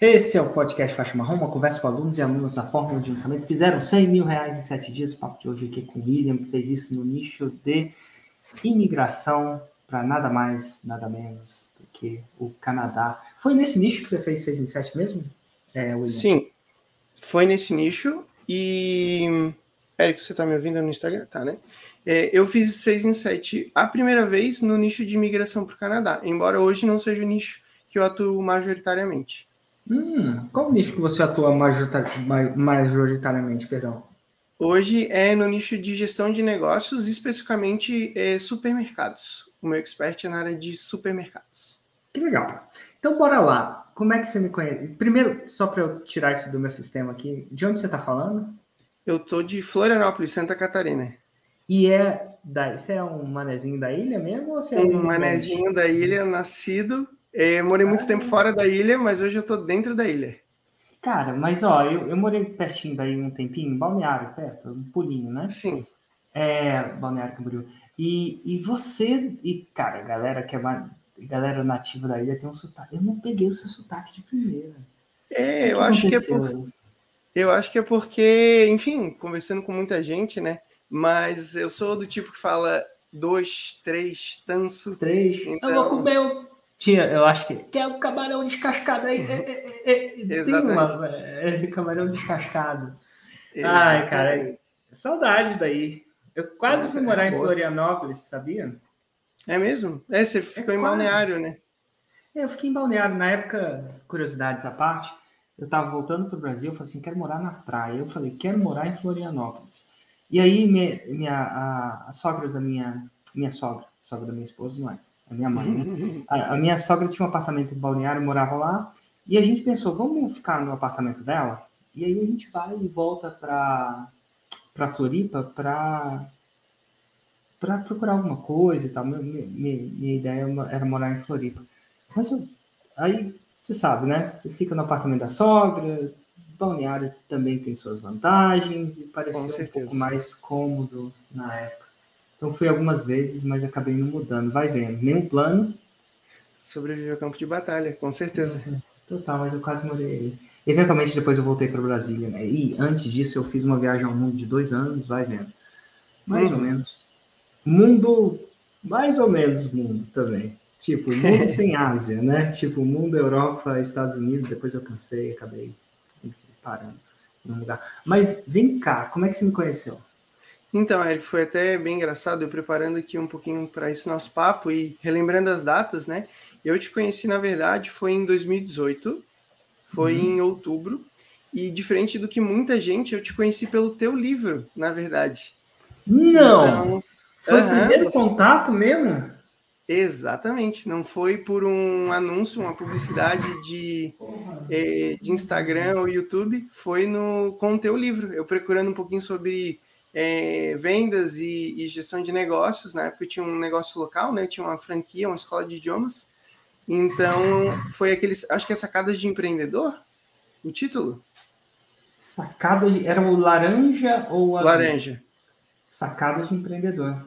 Esse é o podcast Faixa Marrom, uma conversa com alunos e alunas da Fórmula de Lançamento. Fizeram 100 mil reais em sete dias. O papo de hoje aqui com o William, que fez isso no nicho de imigração para nada mais, nada menos do que o Canadá. Foi nesse nicho que você fez 6 em 7 mesmo? É, Sim, foi nesse nicho e... Érico, você está me ouvindo no Instagram? Tá, né? É, eu fiz 6 em 7 a primeira vez no nicho de imigração para o Canadá, embora hoje não seja o nicho que eu atuo majoritariamente. Hum, qual nicho que você atua majoritariamente, perdão? Hoje é no nicho de gestão de negócios, especificamente é, supermercados. O meu expert é na área de supermercados. Que legal. Então, bora lá. Como é que você me conhece? Primeiro, só para eu tirar isso do meu sistema aqui, de onde você está falando? Eu tô de Florianópolis, Santa Catarina. E é da, você é um manezinho da ilha mesmo? Ou você é um, um manezinho da ilha, nascido é, morei muito tempo fora da ilha, mas hoje eu tô dentro da ilha. Cara, mas ó, eu, eu morei pertinho daí um tempinho, Balneário, perto, um pulinho, né? Sim. É, Balneário Camboriú. E, e você, e cara, galera que é galera nativa da ilha tem um sotaque. Eu não peguei o seu sotaque de primeira. É, eu acho que é por, eu acho que é porque, enfim, conversando com muita gente, né? Mas eu sou do tipo que fala dois, três, tanso. Três. Então... Eu vou comer o tinha, eu acho que. É o camarão descascado aí. É, é, é, Exatamente. Uma, é, camarão descascado. Exatamente. Ai, cara, saudade daí. Eu quase fui morar em Florianópolis, sabia? É mesmo? É, você ficou em Balneário, né? É, eu fiquei em Balneário. Na época, curiosidades à parte, eu tava voltando para o Brasil, eu falei assim, quero morar na praia. Eu falei, quero morar em Florianópolis. E aí, minha, minha a, a sogra da minha, minha sogra, sogra da minha esposa, não é? A minha mãe, né? A, a, minha sogra tinha um apartamento em Balneário, morava lá, e a gente pensou, vamos ficar no apartamento dela? E aí a gente vai e volta para para Floripa para para procurar alguma coisa e tal. Minha, minha, minha, ideia era morar em Floripa. Mas eu, aí você sabe, né? Você fica no apartamento da sogra, Balneário também tem suas vantagens e pareceu um pouco mais cômodo na época. Então fui algumas vezes, mas acabei não mudando. Vai vendo. Nenhum plano. Sobreviver ao campo de batalha, com certeza. Uhum. Total, mas eu quase morei aí. Eventualmente depois eu voltei para Brasília, né? E antes disso eu fiz uma viagem ao mundo de dois anos, vai vendo. Mais uhum. ou menos. Mundo, mais ou menos mundo também. Tipo, mundo sem Ásia, né? Tipo, mundo Europa, Estados Unidos, depois eu cansei, acabei enfim, parando num lugar. Mas vem cá, como é que você me conheceu? Então, Eric, foi até bem engraçado, eu preparando aqui um pouquinho para esse nosso papo e relembrando as datas, né? Eu te conheci, na verdade, foi em 2018, foi uhum. em outubro, e diferente do que muita gente, eu te conheci pelo teu livro, na verdade. Não! Então, foi o primeiro você... contato mesmo? Exatamente, não foi por um anúncio, uma publicidade de, eh, de Instagram ou YouTube, foi no, com o teu livro. Eu procurando um pouquinho sobre é, vendas e, e, gestão de negócios. Na época eu tinha um negócio local, né? Tinha uma franquia, uma escola de idiomas. Então, foi aqueles. Acho que é Sacadas de Empreendedor? O título? Sacada de, era o laranja ou a. Laranja. Sacadas de Empreendedor.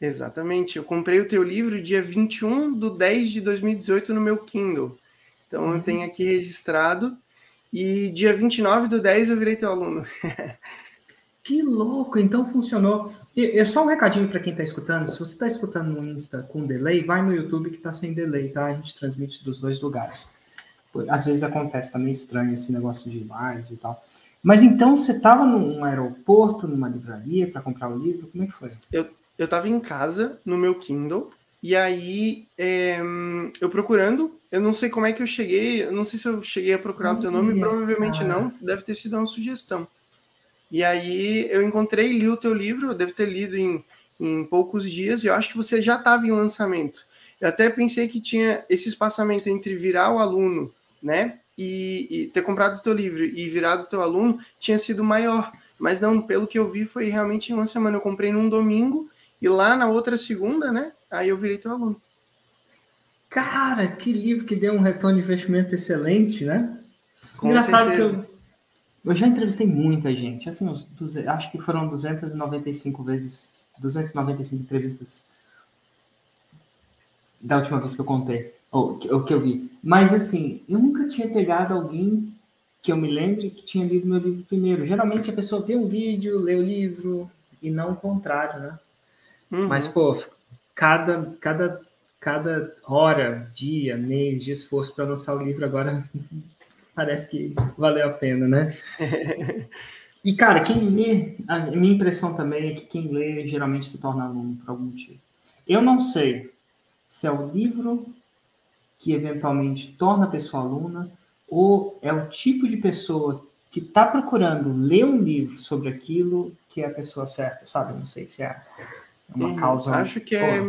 Exatamente. Eu comprei o teu livro dia 21 de 10 de 2018 no meu Kindle. Então, uhum. eu tenho aqui registrado. E dia 29 do 10 eu virei teu aluno. Que louco! Então funcionou. E, é só um recadinho para quem está escutando. Se você está escutando no Insta com delay, vai no YouTube que está sem delay, tá? A gente transmite dos dois lugares. Às vezes acontece também estranho esse negócio de lives e tal. Mas então você estava num aeroporto, numa livraria para comprar o livro? Como é que foi? Eu eu estava em casa no meu Kindle e aí é, eu procurando. Eu não sei como é que eu cheguei. Eu não sei se eu cheguei a procurar o teu nome. Provavelmente cara. não. Deve ter sido uma sugestão. E aí eu encontrei, li o teu livro, eu devo ter lido em, em poucos dias, e eu acho que você já estava em lançamento. Eu até pensei que tinha esse espaçamento entre virar o aluno, né, e, e ter comprado o teu livro e virado o teu aluno tinha sido maior. Mas não, pelo que eu vi, foi realmente em uma semana. Eu comprei num domingo e lá na outra segunda, né, aí eu virei teu aluno. Cara, que livro que deu um retorno de investimento excelente, né? Com Engraçado certeza. que eu, eu já entrevistei muita gente, assim, uns, acho que foram 295 vezes, 295 entrevistas da última vez que eu contei. o, o que eu vi. Mas assim, eu nunca tinha pegado alguém que eu me lembre que tinha lido meu livro primeiro. Geralmente a pessoa vê um vídeo, lê o livro, e não o contrário, né? Uhum. Mas, pô, cada, cada, cada hora, dia, mês de esforço para lançar o livro agora parece que valeu a pena, né? e, cara, quem lê, a minha impressão também é que quem lê geralmente se torna aluno por algum motivo. Eu não sei se é o livro que eventualmente torna a pessoa aluna ou é o tipo de pessoa que está procurando ler um livro sobre aquilo que é a pessoa certa, sabe? Não sei se é uma uhum. causa. Acho que é,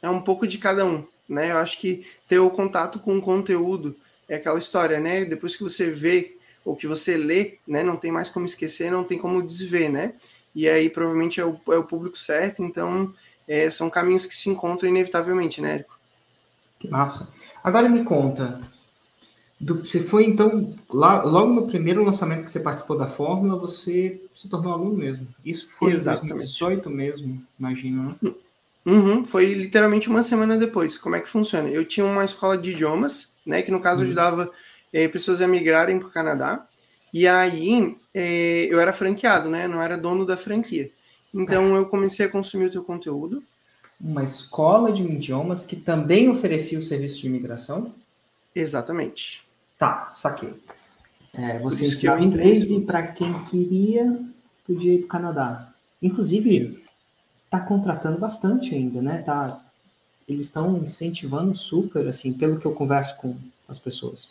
é um pouco de cada um, né? Eu acho que ter o contato com o conteúdo é aquela história, né? Depois que você vê ou que você lê, né? Não tem mais como esquecer, não tem como desver, né? E aí provavelmente é o, é o público certo, então é, são caminhos que se encontram inevitavelmente, né, Érico? Que massa. Agora me conta, do, você foi então, lá, logo no primeiro lançamento que você participou da Fórmula, você se tornou aluno mesmo. Isso foi Exatamente. em 2018 mesmo, imagino, né? Uhum, foi literalmente uma semana depois. Como é que funciona? Eu tinha uma escola de idiomas, né, que no caso uhum. ajudava é, pessoas a migrarem para o Canadá. E aí é, eu era franqueado, né? Não era dono da franquia. Então eu comecei a consumir o teu conteúdo. Uma escola de idiomas que também oferecia o serviço de imigração? Exatamente. Tá, saquei. É, você ensinava inglês e para quem queria, podia ir para o Canadá. Inclusive, está contratando bastante ainda, né? Tá, eles estão incentivando super, assim, pelo que eu converso com as pessoas.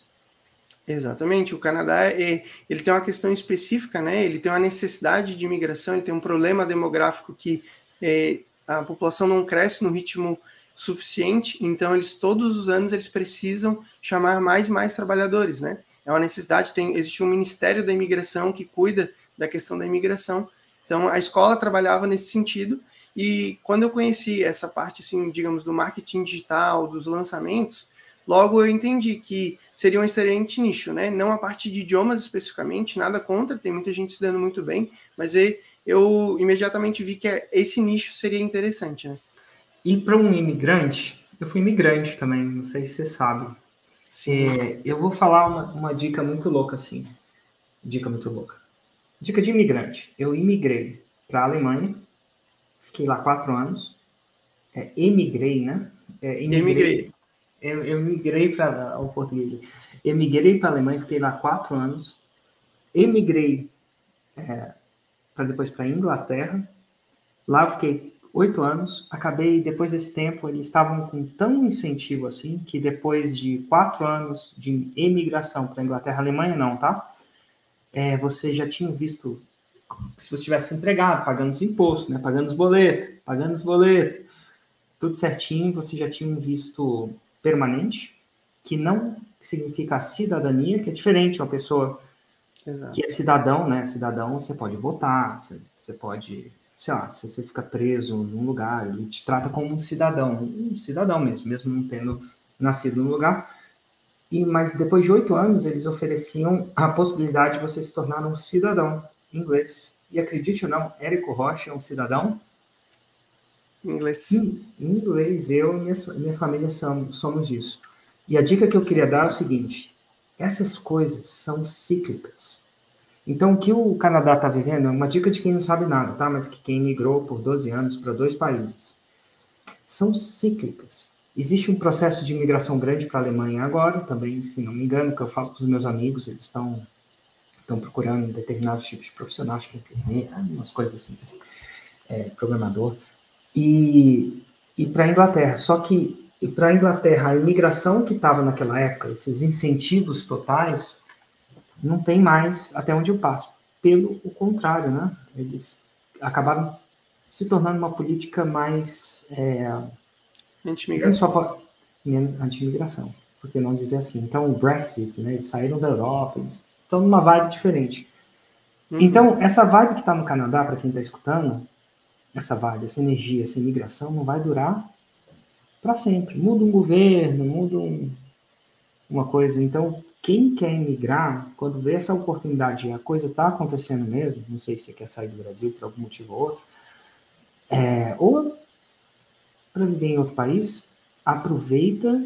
Exatamente, o Canadá é, ele tem uma questão específica, né? Ele tem uma necessidade de imigração, ele tem um problema demográfico que é, a população não cresce no ritmo suficiente, então eles todos os anos eles precisam chamar mais e mais trabalhadores, né? É uma necessidade, tem existe um Ministério da Imigração que cuida da questão da imigração. Então a escola trabalhava nesse sentido e quando eu conheci essa parte assim, digamos, do marketing digital, dos lançamentos, logo eu entendi que seria um excelente nicho, né? Não a parte de idiomas especificamente, nada contra, tem muita gente se dando muito bem, mas eu imediatamente vi que esse nicho seria interessante, né? E para um imigrante, eu fui imigrante também, não sei se você sabe. É, eu vou falar uma, uma dica muito louca assim. Dica muito louca. Dica de imigrante. Eu imigrei para a Alemanha, fiquei lá quatro anos. É, emigrei, né? É, emigrei. Eu, eu migrei para o português. Emigrei para a Alemanha, fiquei lá quatro anos. Emigrei é, para depois para a Inglaterra. Lá eu fiquei oito anos. Acabei, depois desse tempo, eles estavam com tão incentivo assim, que depois de quatro anos de emigração para a Inglaterra, Alemanha não, tá? É, você já tinha visto, se você estivesse empregado, pagando os impostos, né? Pagando os boletos, pagando os boletos, tudo certinho, você já tinha um visto permanente, que não significa cidadania, que é diferente, uma pessoa Exato. que é cidadão, né? Cidadão, você pode votar, você, você pode sei lá, se você fica preso num lugar, ele te trata como um cidadão, um cidadão mesmo, mesmo não tendo nascido no lugar. E, mas depois de oito anos, eles ofereciam a possibilidade de você se tornar um cidadão inglês. E acredite ou não, Érico Rocha é um cidadão inglês. Em inglês, eu e minha, minha família somos, somos isso. E a dica que eu queria dar é o seguinte: essas coisas são cíclicas. Então, o que o Canadá está vivendo é uma dica de quem não sabe nada, tá? Mas que quem migrou por 12 anos para dois países. São cíclicas. Existe um processo de imigração grande para a Alemanha agora, também, se não me engano, que eu falo com os meus amigos, eles estão estão procurando determinados tipos de profissionais, que é enfermeira, umas coisas assim, é, programador, e, e para a Inglaterra. Só que para a Inglaterra, a imigração que estava naquela época, esses incentivos totais, não tem mais até onde eu passo. Pelo o contrário, né? Eles acabaram se tornando uma política mais é, anti-imigração. Menos anti-imigração, por que não dizer assim? Então, o Brexit, né? Eles saíram da Europa, eles estão numa vibe diferente. Hum. Então, essa vibe que está no Canadá, para quem está escutando, essa vibe, essa energia, essa imigração não vai durar para sempre. Muda um governo, muda um, uma coisa. Então, quem quer emigrar, quando vê essa oportunidade e a coisa está acontecendo mesmo, não sei se você quer sair do Brasil por algum motivo ou outro, é, ou para viver em outro país, aproveita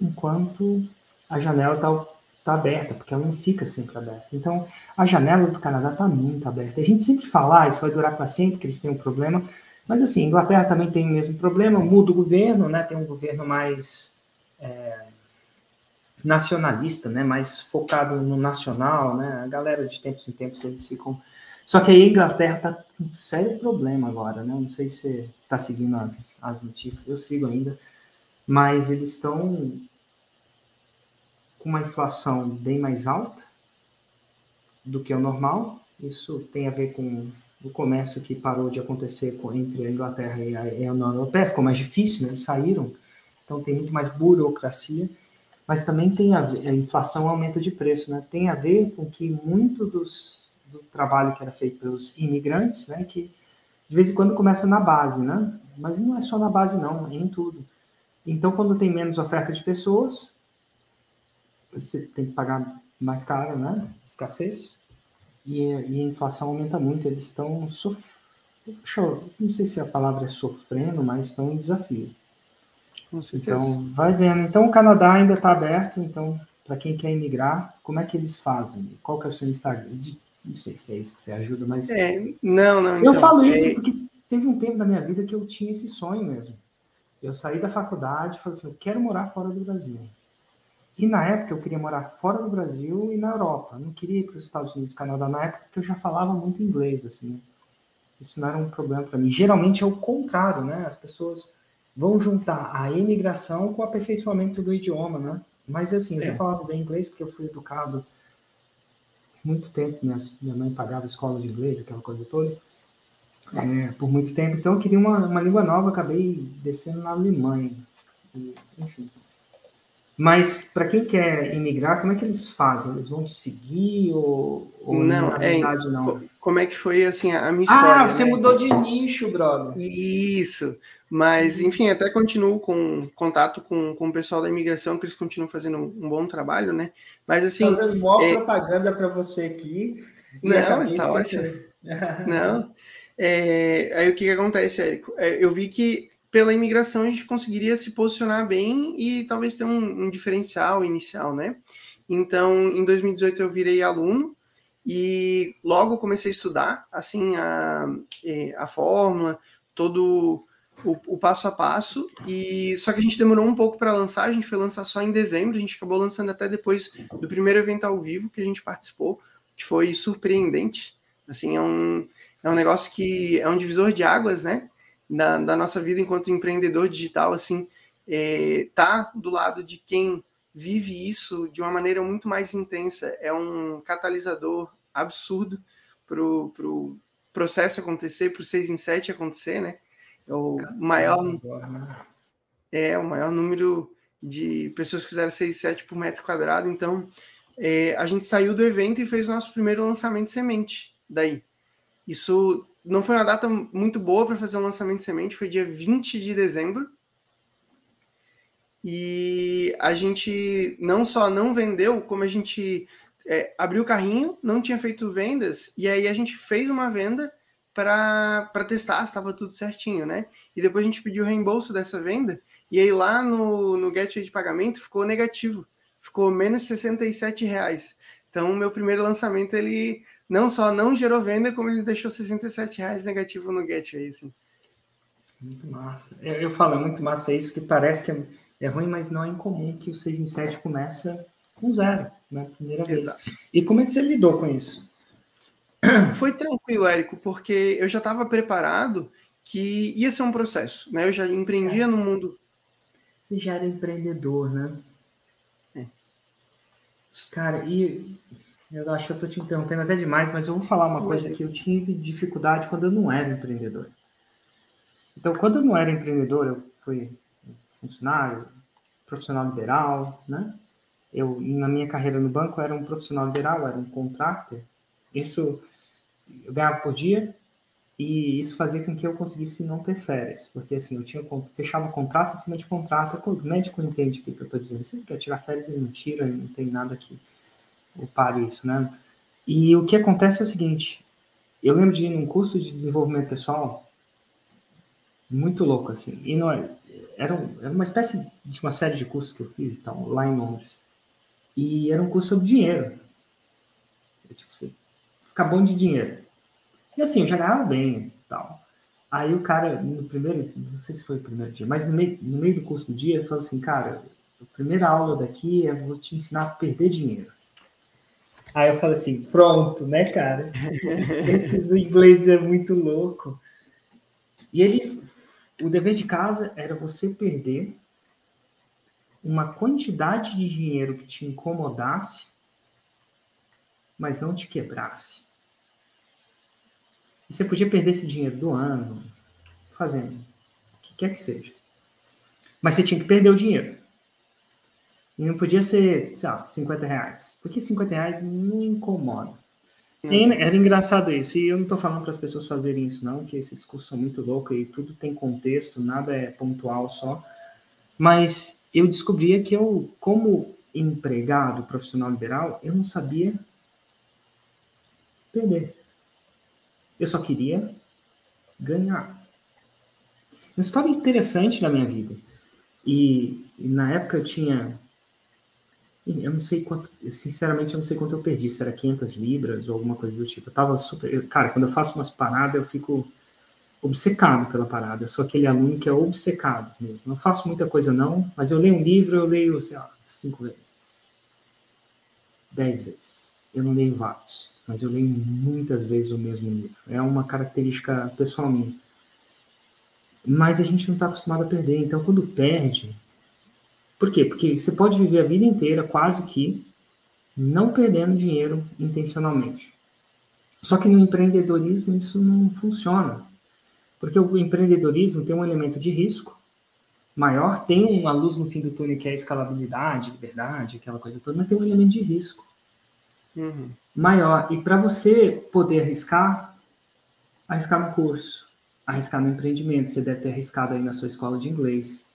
enquanto a janela está tá aberta, porque ela não fica sempre aberta. Então, a janela do Canadá está muito aberta. A gente sempre fala, ah, isso vai durar para sempre, que eles têm um problema. Mas, assim, a Inglaterra também tem o mesmo problema, muda o governo, né? Tem um governo mais é, nacionalista, né? Mais focado no nacional, né? A galera de tempos em tempos eles ficam só que aí a Inglaterra está com um sério problema agora, né? Não sei se você está seguindo as, as notícias, eu sigo ainda, mas eles estão com uma inflação bem mais alta do que o normal. Isso tem a ver com o comércio que parou de acontecer entre a Inglaterra e a, União Europeia, ficou mais difícil, né? eles saíram, então tem muito mais burocracia, mas também tem a, ver, a inflação aumento de preço, né? Tem a ver com que muito dos do trabalho que era feito pelos imigrantes, né, que de vez em quando começa na base, né? Mas não é só na base não, é em tudo. Então, quando tem menos oferta de pessoas, você tem que pagar mais caro, né? Escassez. E, e a inflação aumenta muito. Eles estão sofrendo. Não sei se a palavra é sofrendo, mas estão em desafio. Com certeza. Então, vai vendo. Então, o Canadá ainda está aberto. Então, para quem quer imigrar, como é que eles fazem? Qual que é o seu Instagram? Não sei se é isso que você ajuda, mas. É, não, não. Então, eu falo é... isso porque teve um tempo da minha vida que eu tinha esse sonho mesmo. Eu saí da faculdade e falei assim: eu quero morar fora do Brasil. E na época eu queria morar fora do Brasil e na Europa. Eu não queria ir para os Estados Unidos, Canadá, na época porque eu já falava muito inglês, assim. Isso não era um problema para mim. Geralmente é o contrário, né? As pessoas vão juntar a imigração com o aperfeiçoamento do idioma, né? Mas assim, eu é. já falava bem inglês porque eu fui educado muito tempo, minha, minha mãe pagava escola de inglês, aquela coisa toda, é, por muito tempo. Então eu queria uma, uma língua nova, acabei descendo na Alemanha. E, enfim. Mas para quem quer imigrar, como é que eles fazem? Eles vão te seguir ou, ou não? Na é, verdade, não? Como é que foi assim a minha ah, história? Ah, você né? mudou de nicho, brother. Isso. Mas, enfim, até continuo com contato com, com o pessoal da imigração, que eles continuam fazendo um, bom trabalho, né? Mas assim. Fazendo maior é... propaganda para você aqui. Não, está ótimo. não. É... Aí o que, que acontece, Érico? É, eu vi que pela imigração a gente conseguiria se posicionar bem e talvez ter um, um diferencial inicial, né? Então, em 2018 eu virei aluno e logo comecei a estudar, assim, a, é, a fórmula, todo o, o, passo a passo. E só que a gente demorou um pouco para lançar. A gente foi lançar só em dezembro. A gente acabou lançando até depois do primeiro evento ao vivo que a gente participou, que foi surpreendente. Assim, é um, é um negócio que é um divisor de águas, né? Da, da nossa vida enquanto empreendedor digital, assim, é, tá do lado de quem vive isso de uma maneira muito mais intensa. É um catalisador absurdo para o pro processo acontecer, para o 6 em 7 acontecer, né? É o maior, né? é, o maior número de pessoas que fizeram 6 7 por metro quadrado. Então, é, a gente saiu do evento e fez o nosso primeiro lançamento semente daí. Isso não foi uma data muito boa para fazer um lançamento de semente, foi dia 20 de dezembro. E a gente não só não vendeu, como a gente é, abriu o carrinho, não tinha feito vendas, e aí a gente fez uma venda para testar se estava tudo certinho, né? E depois a gente pediu reembolso dessa venda, e aí lá no, no gateway de pagamento ficou negativo, ficou menos 67 reais. Então, meu primeiro lançamento, ele não só não gerou venda, como ele deixou 67 reais negativo no Gateway, assim. Muito massa. Eu, eu falo, é muito massa isso, que parece que é, é, ruim, mas não é incomum que o 6 em 7 começa com zero, né? Primeira Exato. vez. E como é que você lidou com isso? Foi tranquilo, Érico, porque eu já estava preparado que ia ser um processo, né? Eu já empreendia no mundo. Você já era empreendedor, né? É. Cara, e eu acho que eu estou te interrompendo até demais, mas eu vou falar uma coisa que eu tive dificuldade quando eu não era empreendedor. Então, quando eu não era empreendedor, eu fui funcionário, profissional liberal, né? Eu, na minha carreira no banco, era um profissional liberal, era um contractor. Isso, eu ganhava por dia e isso fazia com que eu conseguisse não ter férias. Porque, assim, eu tinha fechava contrato acima de contrato. O médico entende o que eu estou dizendo. Se ele quer tirar férias, ele não tira, não tem nada aqui pare isso, né? E o que acontece é o seguinte, eu lembro de ir num curso de desenvolvimento pessoal, Muito louco, assim. E não é, era, era uma espécie de uma série de cursos que eu fiz então, lá em Londres. E era um curso sobre dinheiro. É, tipo, você ficar bom de dinheiro. E assim, eu já ganhava bem e tal. Aí o cara, no primeiro, não sei se foi o primeiro dia, mas no meio, no meio do curso do dia, ele falou assim, cara, a primeira aula daqui é vou te ensinar a perder dinheiro. Aí eu falei assim, pronto, né, cara? Esses, esses ingleses é muito louco. E ele, o dever de casa era você perder uma quantidade de dinheiro que te incomodasse, mas não te quebrasse. E você podia perder esse dinheiro do ano, fazendo o que quer que seja. Mas você tinha que perder o dinheiro. E não podia ser, sei lá, 50 reais. Porque 50 reais não incomoda. Era engraçado isso. E eu não estou falando para as pessoas fazerem isso, não, que esses cursos são muito loucos e tudo tem contexto, nada é pontual só. Mas eu descobria que eu, como empregado profissional liberal, eu não sabia perder. Eu só queria ganhar. Uma história interessante da minha vida. E, e, na época eu tinha. Eu não sei quanto. Sinceramente, eu não sei quanto eu perdi. Se era 500 libras ou alguma coisa do tipo. Eu tava super. Cara, quando eu faço umas paradas, eu fico obcecado pela parada. Eu sou aquele aluno que é obcecado mesmo. Não faço muita coisa, não, mas eu leio um livro, eu leio, sei lá, cinco vezes. Dez vezes. Eu não leio vários mas eu leio muitas vezes o mesmo livro. É uma característica pessoal minha. Mas a gente não está acostumado a perder. Então, quando perde. Por quê? Porque você pode viver a vida inteira quase que não perdendo dinheiro intencionalmente. Só que no empreendedorismo isso não funciona. Porque o empreendedorismo tem um elemento de risco maior, tem uma luz no fim do túnel que é a escalabilidade, liberdade, aquela coisa toda, mas tem um elemento de risco uhum. maior. E para você poder arriscar, arriscar no curso, arriscar no empreendimento, você deve ter arriscado aí na sua escola de inglês.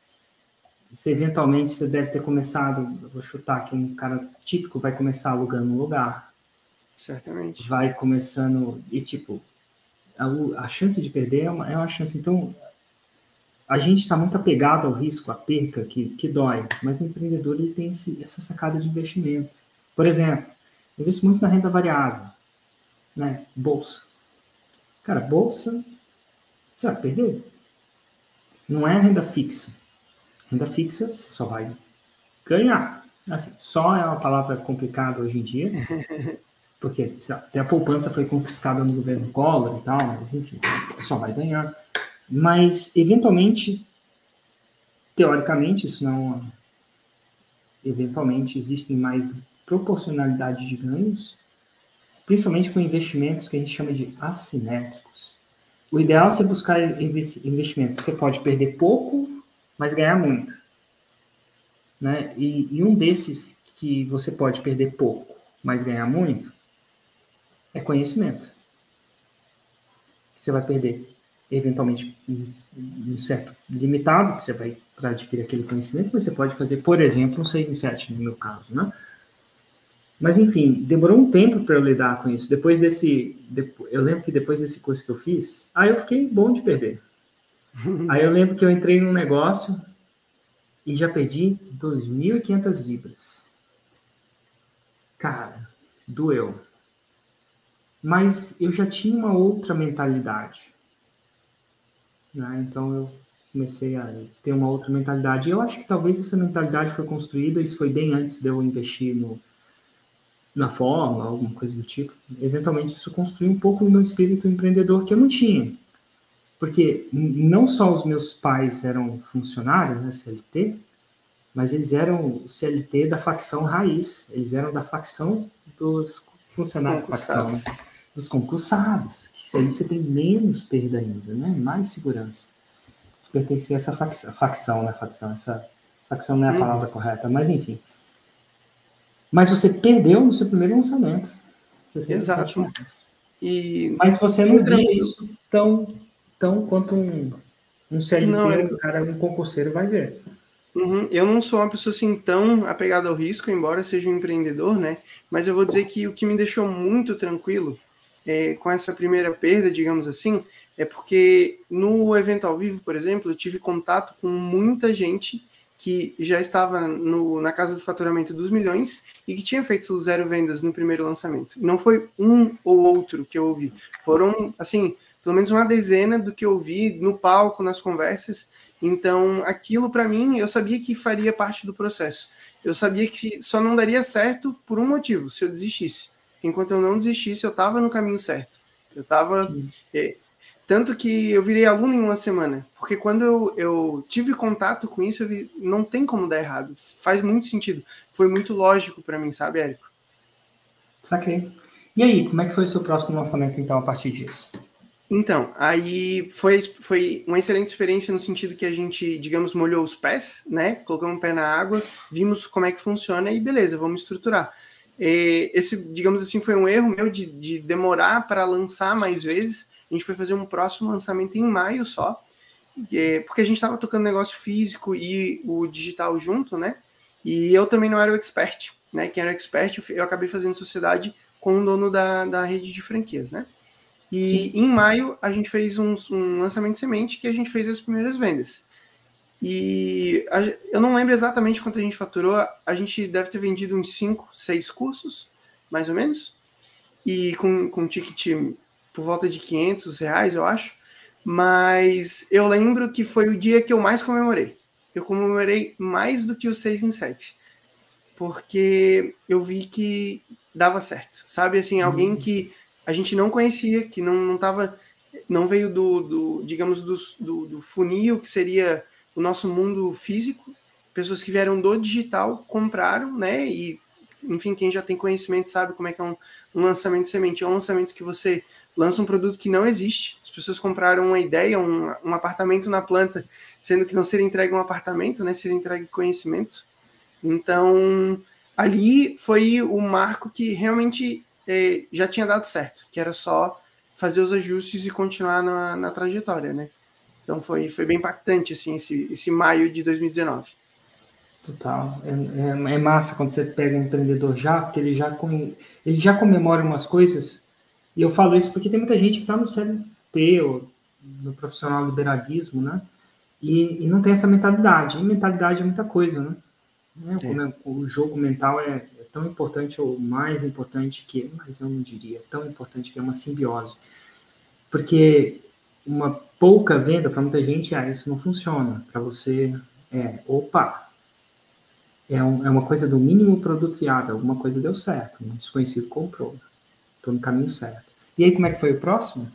Se eventualmente você deve ter começado, eu vou chutar que um cara típico vai começar alugando um lugar. Certamente. Vai começando, e tipo, a, a chance de perder é uma, é uma chance. Então, a gente está muito apegado ao risco, à perca, que, que dói, mas o empreendedor ele tem esse, essa sacada de investimento. Por exemplo, Invisto muito na renda variável, né? Bolsa. Cara, bolsa, você vai perder. Não é renda fixa. Renda fixa você só vai ganhar. Assim, só é uma palavra complicada hoje em dia, porque até a poupança foi confiscada no governo Collor e tal, mas enfim, só vai ganhar. Mas, eventualmente, teoricamente, isso não. Eventualmente, existem mais proporcionalidade de ganhos, principalmente com investimentos que a gente chama de assimétricos. O ideal é você buscar investimentos que você pode perder pouco, mas ganhar muito. Né? E, e um desses que você pode perder pouco, mas ganhar muito, é conhecimento. Você vai perder, eventualmente, um certo limitado, que você vai adquirir aquele conhecimento, mas você pode fazer, por exemplo, um 6 em 7, no meu caso, né? Mas, enfim, demorou um tempo para eu lidar com isso. Depois desse. Eu lembro que depois desse curso que eu fiz, aí eu fiquei bom de perder. aí eu lembro que eu entrei num negócio e já perdi 2.500 libras. Cara, doeu. Mas eu já tinha uma outra mentalidade. Né? Então eu comecei a ter uma outra mentalidade. Eu acho que talvez essa mentalidade foi construída, isso foi bem antes de eu investir no, na fórmula, alguma coisa do tipo, eventualmente isso construiu um pouco o meu espírito empreendedor que eu não tinha. Porque não só os meus pais eram funcionários, né, CLT, mas eles eram CLT da facção raiz, eles eram da facção dos funcionários facção, né? dos concursados. Isso aí você tem menos perda ainda, né? mais segurança. Se pertencer a essa facção, facção, né? Facção, essa facção não é a uhum. palavra correta, mas enfim. Mas você perdeu no seu primeiro lançamento. Exato. E Mas você não vê isso tão, tão quanto um, um CLT, não, um cara, um concurseiro vai ver. Uhum. Eu não sou uma pessoa assim tão apegada ao risco, embora seja um empreendedor, né? Mas eu vou dizer que o que me deixou muito tranquilo é, com essa primeira perda, digamos assim, é porque no evento ao vivo, por exemplo, eu tive contato com muita gente que já estava no, na casa do faturamento dos milhões e que tinha feito zero vendas no primeiro lançamento. Não foi um ou outro que eu ouvi, foram, assim, pelo menos uma dezena do que eu ouvi no palco, nas conversas. Então, aquilo para mim, eu sabia que faria parte do processo. Eu sabia que só não daria certo por um motivo, se eu desistisse. Enquanto eu não desistisse, eu estava no caminho certo. Eu estava. Tanto que eu virei aluno em uma semana, porque quando eu, eu tive contato com isso, eu vi, não tem como dar errado. Faz muito sentido. Foi muito lógico para mim, sabe, Érico? Saquei. E aí, como é que foi o seu próximo lançamento, então, a partir disso? Então, aí foi, foi uma excelente experiência no sentido que a gente, digamos, molhou os pés, né? Colocamos o pé na água, vimos como é que funciona e beleza, vamos estruturar. E esse, digamos assim, foi um erro meu de, de demorar para lançar mais vezes, a gente foi fazer um próximo lançamento em maio só, porque a gente estava tocando negócio físico e o digital junto, né? E eu também não era o expert, né? Quem era o expert, eu acabei fazendo sociedade com o dono da, da rede de franquias, né? E Sim. em maio a gente fez um, um, lançamento de semente que a gente fez as primeiras vendas. E a, eu não lembro exatamente quanto a gente faturou, a gente deve ter vendido uns 5, 6 cursos, mais ou menos, e com, com ticket por volta de 500 reais, eu acho. Mas eu lembro que foi o dia que eu mais comemorei. Eu comemorei mais do que os 6 em 7. Porque eu vi que dava certo. Sabe, assim, alguém uhum. que a gente não conhecia, que não, não tava, não veio do, do digamos, do, do, do funil, que seria o nosso mundo físico. Pessoas que vieram do digital, compraram, né? E, enfim, quem já tem conhecimento sabe como é que é um, um lançamento de semente. É um lançamento que você lança um produto que não existe. As pessoas compraram uma ideia, um, um apartamento na planta, sendo que não seria entregue um apartamento, né? Seria entregue conhecimento. Então, ali foi o marco que realmente eh, já tinha dado certo, que era só fazer os ajustes e continuar na, na trajetória, né? Então foi, foi bem impactante, assim, esse, esse maio de 2019. Total. É, é, é, massa quando você pega um empreendedor já, porque ele já, come, ele já comemora umas coisas e eu falo isso porque tem muita gente que está no CLT ou no profissional liberalismo, né? E, e, não tem essa mentalidade. E mentalidade é muita coisa, né? É. O jogo mental é, é, tão importante ou mais importante que, mas eu não diria, tão importante que é uma simbiose. Porque uma pouca venda para muita gente, ah, isso não funciona. Para você, é, opa, é, um, é uma coisa do mínimo produto viável, alguma coisa deu certo, um desconhecido comprou, estou no caminho certo. E aí, como é que foi o próximo?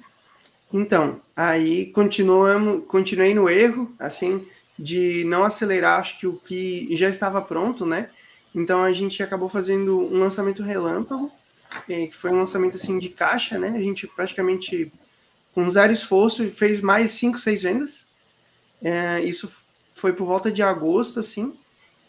Então, aí continuamos, continuei no erro, assim, de não acelerar, acho que o que já estava pronto, né? Então a gente acabou fazendo um lançamento relâmpago, eh, que foi um lançamento assim de caixa, né? A gente praticamente com zero esforço fez mais cinco, seis vendas. É, isso foi por volta de agosto, assim.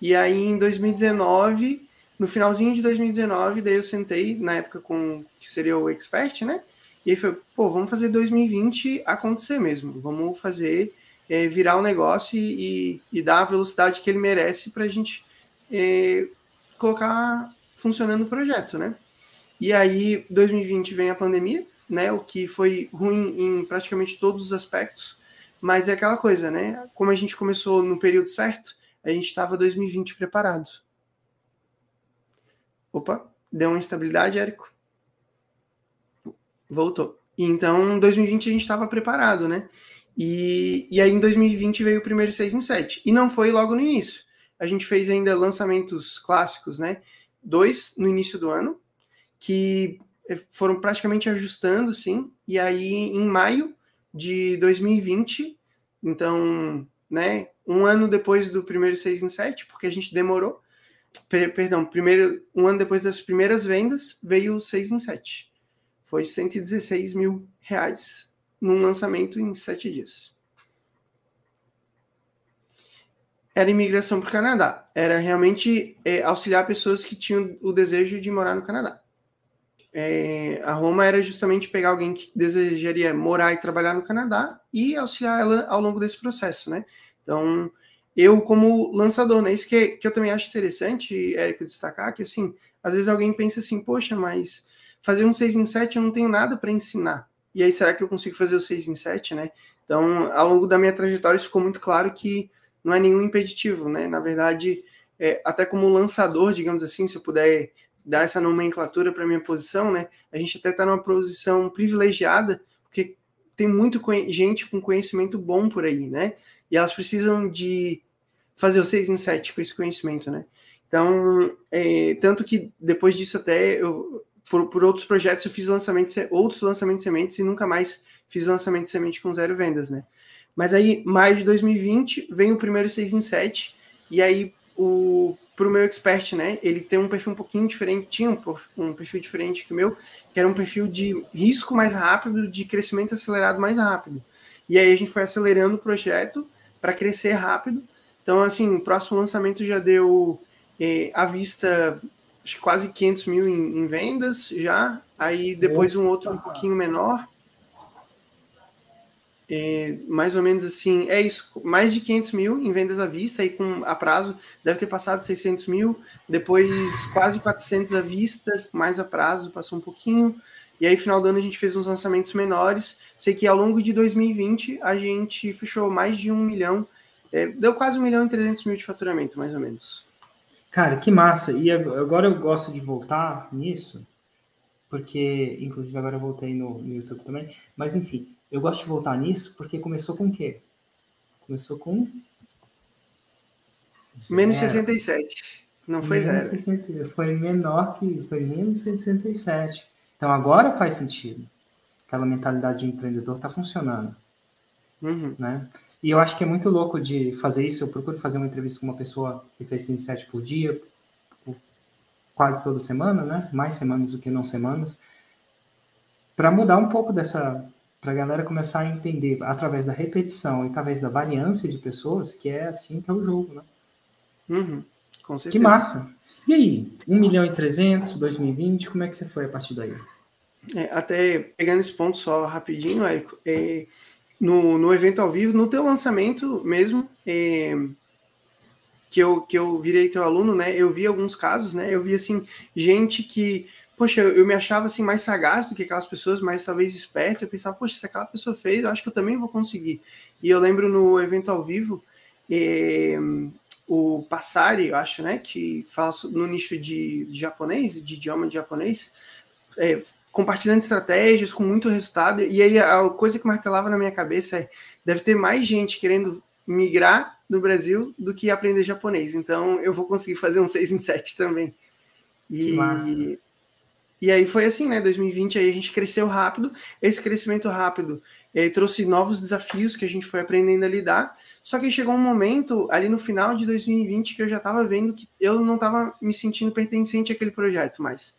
E aí em 2019 no finalzinho de 2019, daí eu sentei, na época com que seria o expert, né? E aí foi, pô, vamos fazer 2020 acontecer mesmo. Vamos fazer é, virar o um negócio e, e, e, dar a velocidade que ele merece para a gente colocar funcionando o projeto, né? E aí, 2020 vem a pandemia, né? O que foi ruim em praticamente todos os aspectos, mas é aquela coisa, né? Como a gente começou no período certo, a gente estava 2020 preparado. Opa, deu uma instabilidade, Érico? Voltou. Então, em 2020 a gente estava preparado, né? E, e aí em 2020 veio o primeiro 6 em 7. E não foi logo no início. A gente fez ainda lançamentos clássicos, né? Dois no início do ano, que eh, foram praticamente ajustando, sim. E aí em maio de 2020, então, né? Um ano depois do primeiro 6 em 7, porque a gente demorou, perdão, primeiro, um ano depois das primeiras vendas, veio o 6 em 7. Foi 116 mil reais num lançamento em sete dias. Era imigração para o Canadá. Era realmente é, auxiliar pessoas que tinham o desejo de morar no Canadá. É, a Roma era justamente pegar alguém que desejaria morar e trabalhar no Canadá e auxiliar ela ao longo desse processo, né? Então, eu como lançador, né? Isso que, que eu também acho interessante, Érico, destacar, que assim, às vezes alguém pensa assim, poxa, mas fazer um 6 em 7 eu não tenho nada para ensinar. e aí será que eu consigo fazer o 6 em 7, né? Então, ao longo da minha trajetória, ficou muito claro que não é nenhum impeditivo, né? Na verdade, é, até como lançador, digamos assim, se eu puder dar essa nomenclatura para minha posição, né? A gente até está numa posição privilegiada, porque tem muito gente com conhecimento bom por aí, né? E elas precisam de fazer o 6 em 7 com esse conhecimento, né? Então, é, tanto que depois disso até eu por, por outros projetos eu fiz lançamentos, outros lançamentos de sementes e nunca mais fiz lançamento de semente com zero vendas, né? Mas aí, maio de 2020, vem o primeiro 6 em 7, e aí o pro meu expert, né? Ele tem um perfil um pouquinho diferente, tinha um, um perfil diferente que o meu, que era um perfil de risco mais rápido, de crescimento acelerado mais rápido. E aí a gente foi acelerando o projeto para crescer rápido. Então, assim, o próximo lançamento já deu eh, à vista acho que quase 500 mil em, em vendas já. Aí depois um outro um pouquinho menor. É, mais ou menos assim, é isso, mais de 500 mil em vendas à vista, aí com a prazo, deve ter passado 600 mil, depois quase 400 à vista, mais a prazo, passou um pouquinho, e aí final do ano a gente fez uns lançamentos menores, sei que ao longo de 2020 a gente fechou mais de um milhão, é, deu quase um milhão e 300 mil de faturamento, mais ou menos. Cara, que massa, e agora eu gosto de voltar nisso, porque, inclusive agora eu voltei no, no YouTube também, mas enfim, eu gosto de voltar nisso porque começou com o quê? Começou com. Zero. Menos 67. Não foi menos zero. 60, foi menor que. Foi menos 67. Então agora faz sentido. Aquela mentalidade de empreendedor está funcionando. Uhum. Né? E eu acho que é muito louco de fazer isso. Eu procuro fazer uma entrevista com uma pessoa que fez 107 por dia, quase toda semana, né? Mais semanas do que não semanas, para mudar um pouco dessa para a galera começar a entender através da repetição e através da variância de pessoas que é assim que é o jogo, né? Uhum, com certeza. Que massa! E aí, 1 milhão e 300, 2020, como é que você foi a partir daí? É, até pegando esse ponto só rapidinho, Érico, é, no, no evento ao vivo, no teu lançamento mesmo, é, que, eu, que eu virei teu aluno, né? Eu vi alguns casos, né? Eu vi assim, gente que poxa, eu, me achava assim mais sagaz do que aquelas pessoas, mais talvez esperto. Eu pensava, poxa, se aquela pessoa fez, eu acho que eu também vou conseguir. E eu lembro no evento ao vivo, eh, o Passari, eu acho, né, que fala no nicho de, de japonês, de idioma de japonês, eh, compartilhando estratégias com muito resultado. E aí a coisa que martelava na minha cabeça é: deve ter mais gente querendo migrar no Brasil do que aprender japonês. Então eu vou conseguir fazer um 6 em 7 também. E, e aí foi assim, né? 2020 aí a gente cresceu rápido. Esse crescimento rápido trouxe novos desafios que a gente foi aprendendo a lidar. Só que chegou um momento ali no final de 2020 que eu já estava vendo que eu não estava me sentindo pertencente àquele projeto mais.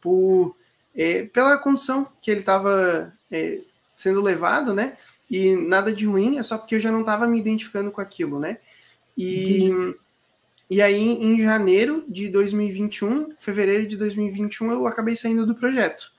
Por, eh, pela condição que ele estava eh, sendo levado, né? E nada de ruim, é só porque eu já não estava me identificando com aquilo, né? E, e aí, em janeiro de 2021, fevereiro de 2021, eu acabei saindo do projeto.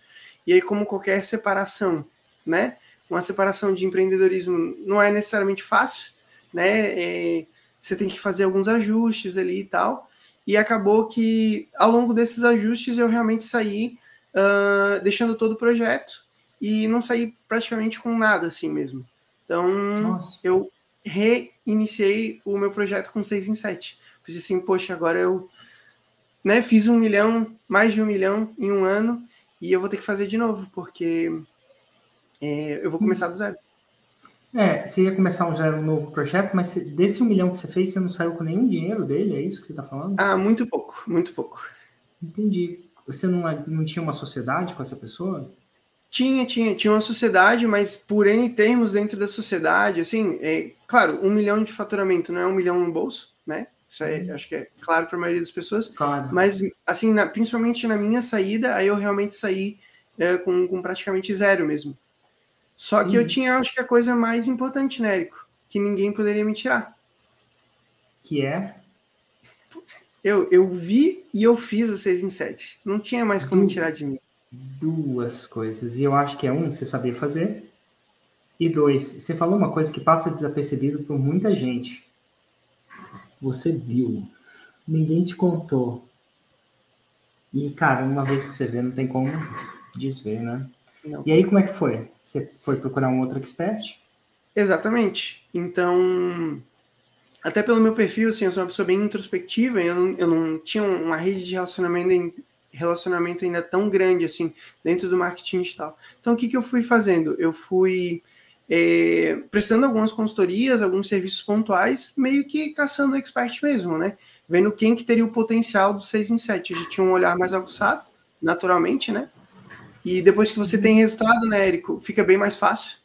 E aí, como qualquer separação, né? Uma separação de empreendedorismo não é necessariamente fácil, né? É, você tem que fazer alguns ajustes ali e tal. E acabou que, ao longo desses ajustes, eu realmente saí uh, deixando todo o projeto e não saí praticamente com nada assim mesmo. Então, Nossa. eu reiniciei o meu projeto com 6 em 7. Pensei assim, poxa, agora eu né, fiz um milhão, mais de um milhão em um ano, e eu vou ter que fazer de novo, porque é, eu vou começar do zero. É, você ia começar um, zero, um novo projeto, mas desse um milhão que você fez, você não saiu com nenhum dinheiro dele, é isso que você está falando? Ah, muito pouco, muito pouco. Entendi. Você não, não tinha uma sociedade com essa pessoa? Tinha, tinha, tinha uma sociedade, mas por N termos dentro da sociedade, assim, é, claro, um milhão de faturamento não é um milhão no bolso, né? Isso aí uhum. acho que é claro para a maioria das pessoas. Claro. Mas, assim, na, principalmente na minha saída, aí eu realmente saí é, com, com, praticamente zero mesmo. Só Sim. que eu tinha, acho que a coisa mais importante, né, Érico? Que ninguém poderia me tirar. Que é? Eu, eu vi e eu fiz o 6 em 7. Não tinha mais como tirar de mim. Duas coisas. E eu acho que é um, você sabia fazer. E dois, você falou uma coisa que passa desapercebido por muita gente você viu, ninguém te contou. E, cara, uma vez que você vê, não tem como desver, né? Não. E aí, como é que foi? Você foi procurar um outro expert? Exatamente. Então, até pelo meu perfil, assim, eu sou uma pessoa bem introspectiva, eu não, eu não tinha uma rede de relacionamento, relacionamento ainda tão grande, assim, dentro do marketing digital. Então, o que, que eu fui fazendo? Eu fui é, prestando algumas consultorias, alguns serviços pontuais, meio que caçando expert mesmo, né? Vendo quem que teria o potencial do 6 em 7. A gente tinha um olhar mais aguçado, naturalmente, né? E depois que você tem resultado, né, Érico, fica bem mais fácil.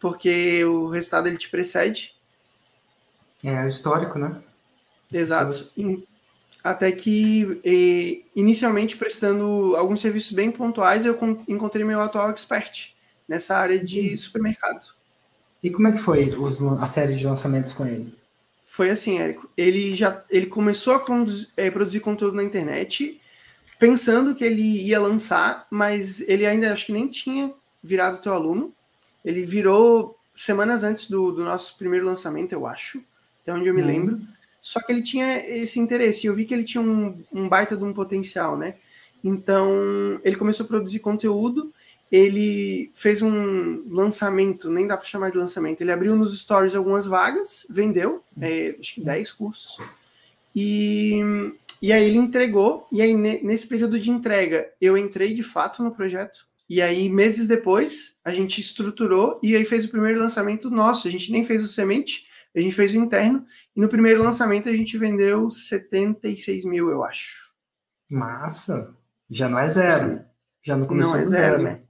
Porque o resultado ele te precede. É histórico, né? Exato. Até que, e, inicialmente, prestando alguns serviços bem pontuais, eu encontrei meu atual expert nessa área de supermercado. E como é que foi os, a série de lançamentos com ele? Foi assim, Érico. Ele já ele começou a conduzir, é, produzir conteúdo na internet pensando que ele ia lançar, mas ele ainda acho que nem tinha virado teu aluno. Ele virou semanas antes do, do nosso primeiro lançamento, eu acho, até onde eu me uhum. lembro. Só que ele tinha esse interesse, eu vi que ele tinha um, um baita de um potencial, né? Então, ele começou a produzir conteúdo, ele fez um lançamento, nem dá para chamar de lançamento, ele abriu nos stories algumas vagas, vendeu, uhum. é, acho que 10 cursos, e e aí ele entregou, e aí nesse período de entrega eu entrei de fato no projeto. E aí, meses depois, a gente estruturou e aí fez o primeiro lançamento nosso. A gente nem fez o semente, a gente fez o interno. E no primeiro lançamento a gente vendeu 76 mil, eu acho. Massa! Já não é zero. Sim. Já não começou não é zero, zero, né?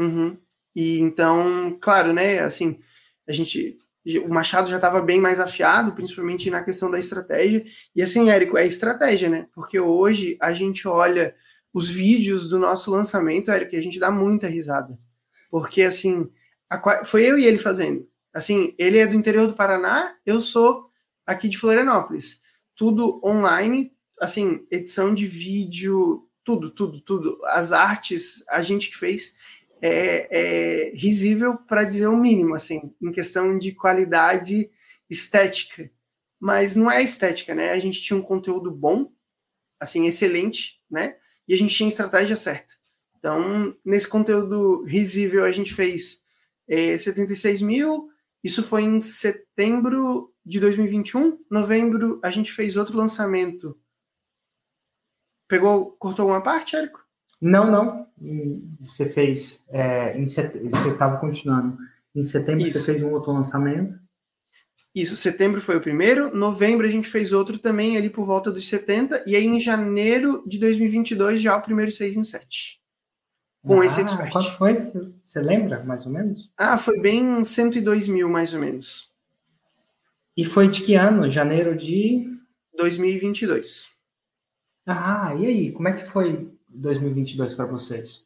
Uhum. E então, claro, né? Assim, a gente o Machado já estava bem mais afiado, principalmente na questão da estratégia. E assim, Érico, é estratégia, né? Porque hoje a gente olha os vídeos do nosso lançamento, Érico, e a gente dá muita risada. Porque, assim, a, foi eu e ele fazendo. Assim, ele é do interior do Paraná, eu sou aqui de Florianópolis. Tudo online, assim, edição de vídeo, tudo, tudo, tudo. As artes, a gente que fez é, é risível para dizer o mínimo, assim, em questão de qualidade estética. Mas não é estética, né? A gente tinha um conteúdo bom, assim, excelente, né? E a gente tinha a estratégia certa. Então, nesse conteúdo risível, a gente fez é, 76 mil. Isso foi em setembro de 2021. Novembro, a gente fez outro lançamento. Pegou, cortou alguma parte, Érico? Não, não. Você fez. É, em set... Você estava continuando. Em setembro Isso. você fez um outro lançamento. Isso, setembro foi o primeiro, novembro a gente fez outro também ali por volta dos 70, e aí em janeiro de 2022 já o primeiro 6 em 7. Com ah, esse expert. Quanto foi? Você lembra, mais ou menos? Ah, foi bem 102 mil, mais ou menos. E foi de que ano? Janeiro de. 2022. Ah, e aí? Como é que foi 2022 para vocês?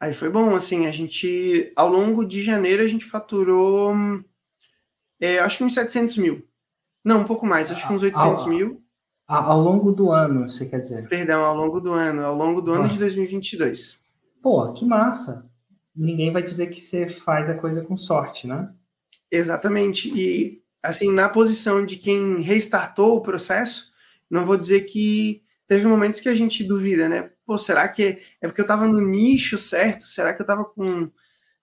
Aí foi bom, assim, a gente, ao longo de janeiro, a gente faturou, é, acho que uns 700 mil. Não, um pouco mais, acho que uns 800 ao, mil. Ao longo do ano, você quer dizer? Perdão, ao longo do ano, ao longo do ano de 2022. Pô, que massa. Ninguém vai dizer que você faz a coisa com sorte, né? Exatamente. E, assim, na posição de quem restartou o processo, não vou dizer que teve momentos que a gente duvida, né? Pô, será que é porque eu estava no nicho certo? Será que eu estava com.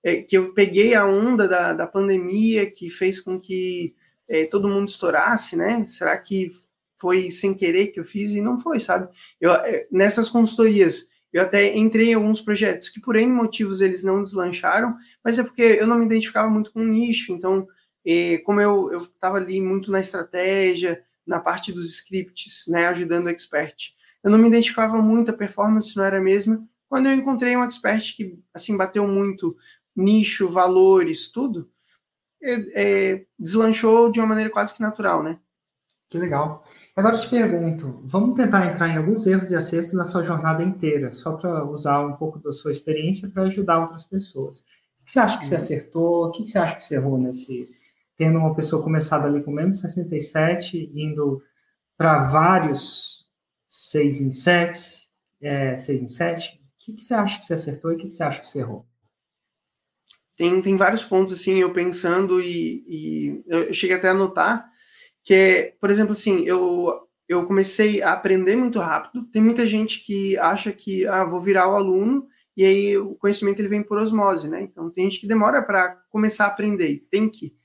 É, que eu peguei a onda da, da pandemia que fez com que é, todo mundo estourasse, né? Será que foi sem querer que eu fiz? E não foi, sabe? Eu, é, nessas consultorias, eu até entrei em alguns projetos que, por N motivos, eles não deslancharam, mas é porque eu não me identificava muito com o nicho, então, é, como eu estava ali muito na estratégia, na parte dos scripts, né, ajudando o expert. Eu não me identificava muito, a performance não era a mesma. Quando eu encontrei um expert que, assim, bateu muito nicho, valores, tudo, é, é, deslanchou de uma maneira quase que natural, né? Que legal. Agora eu te pergunto, vamos tentar entrar em alguns erros e acertos na sua jornada inteira, só para usar um pouco da sua experiência para ajudar outras pessoas. O que você acha que você uhum. acertou? O que você acha que você errou nesse, tendo uma pessoa começada ali com menos 67, indo para vários 6 em 7, é, 6 em 7, o que, que, você acha que você acertou e o que, que, você acha que você errou? Tem, tem vários pontos, assim, eu pensando e, e eu cheguei até a notar que é, por exemplo, assim, eu, eu comecei a aprender muito rápido. Tem muita gente que acha que, ah, vou virar o aluno e aí o conhecimento ele vem por osmose, né? Então tem gente que demora para começar a aprender, tem que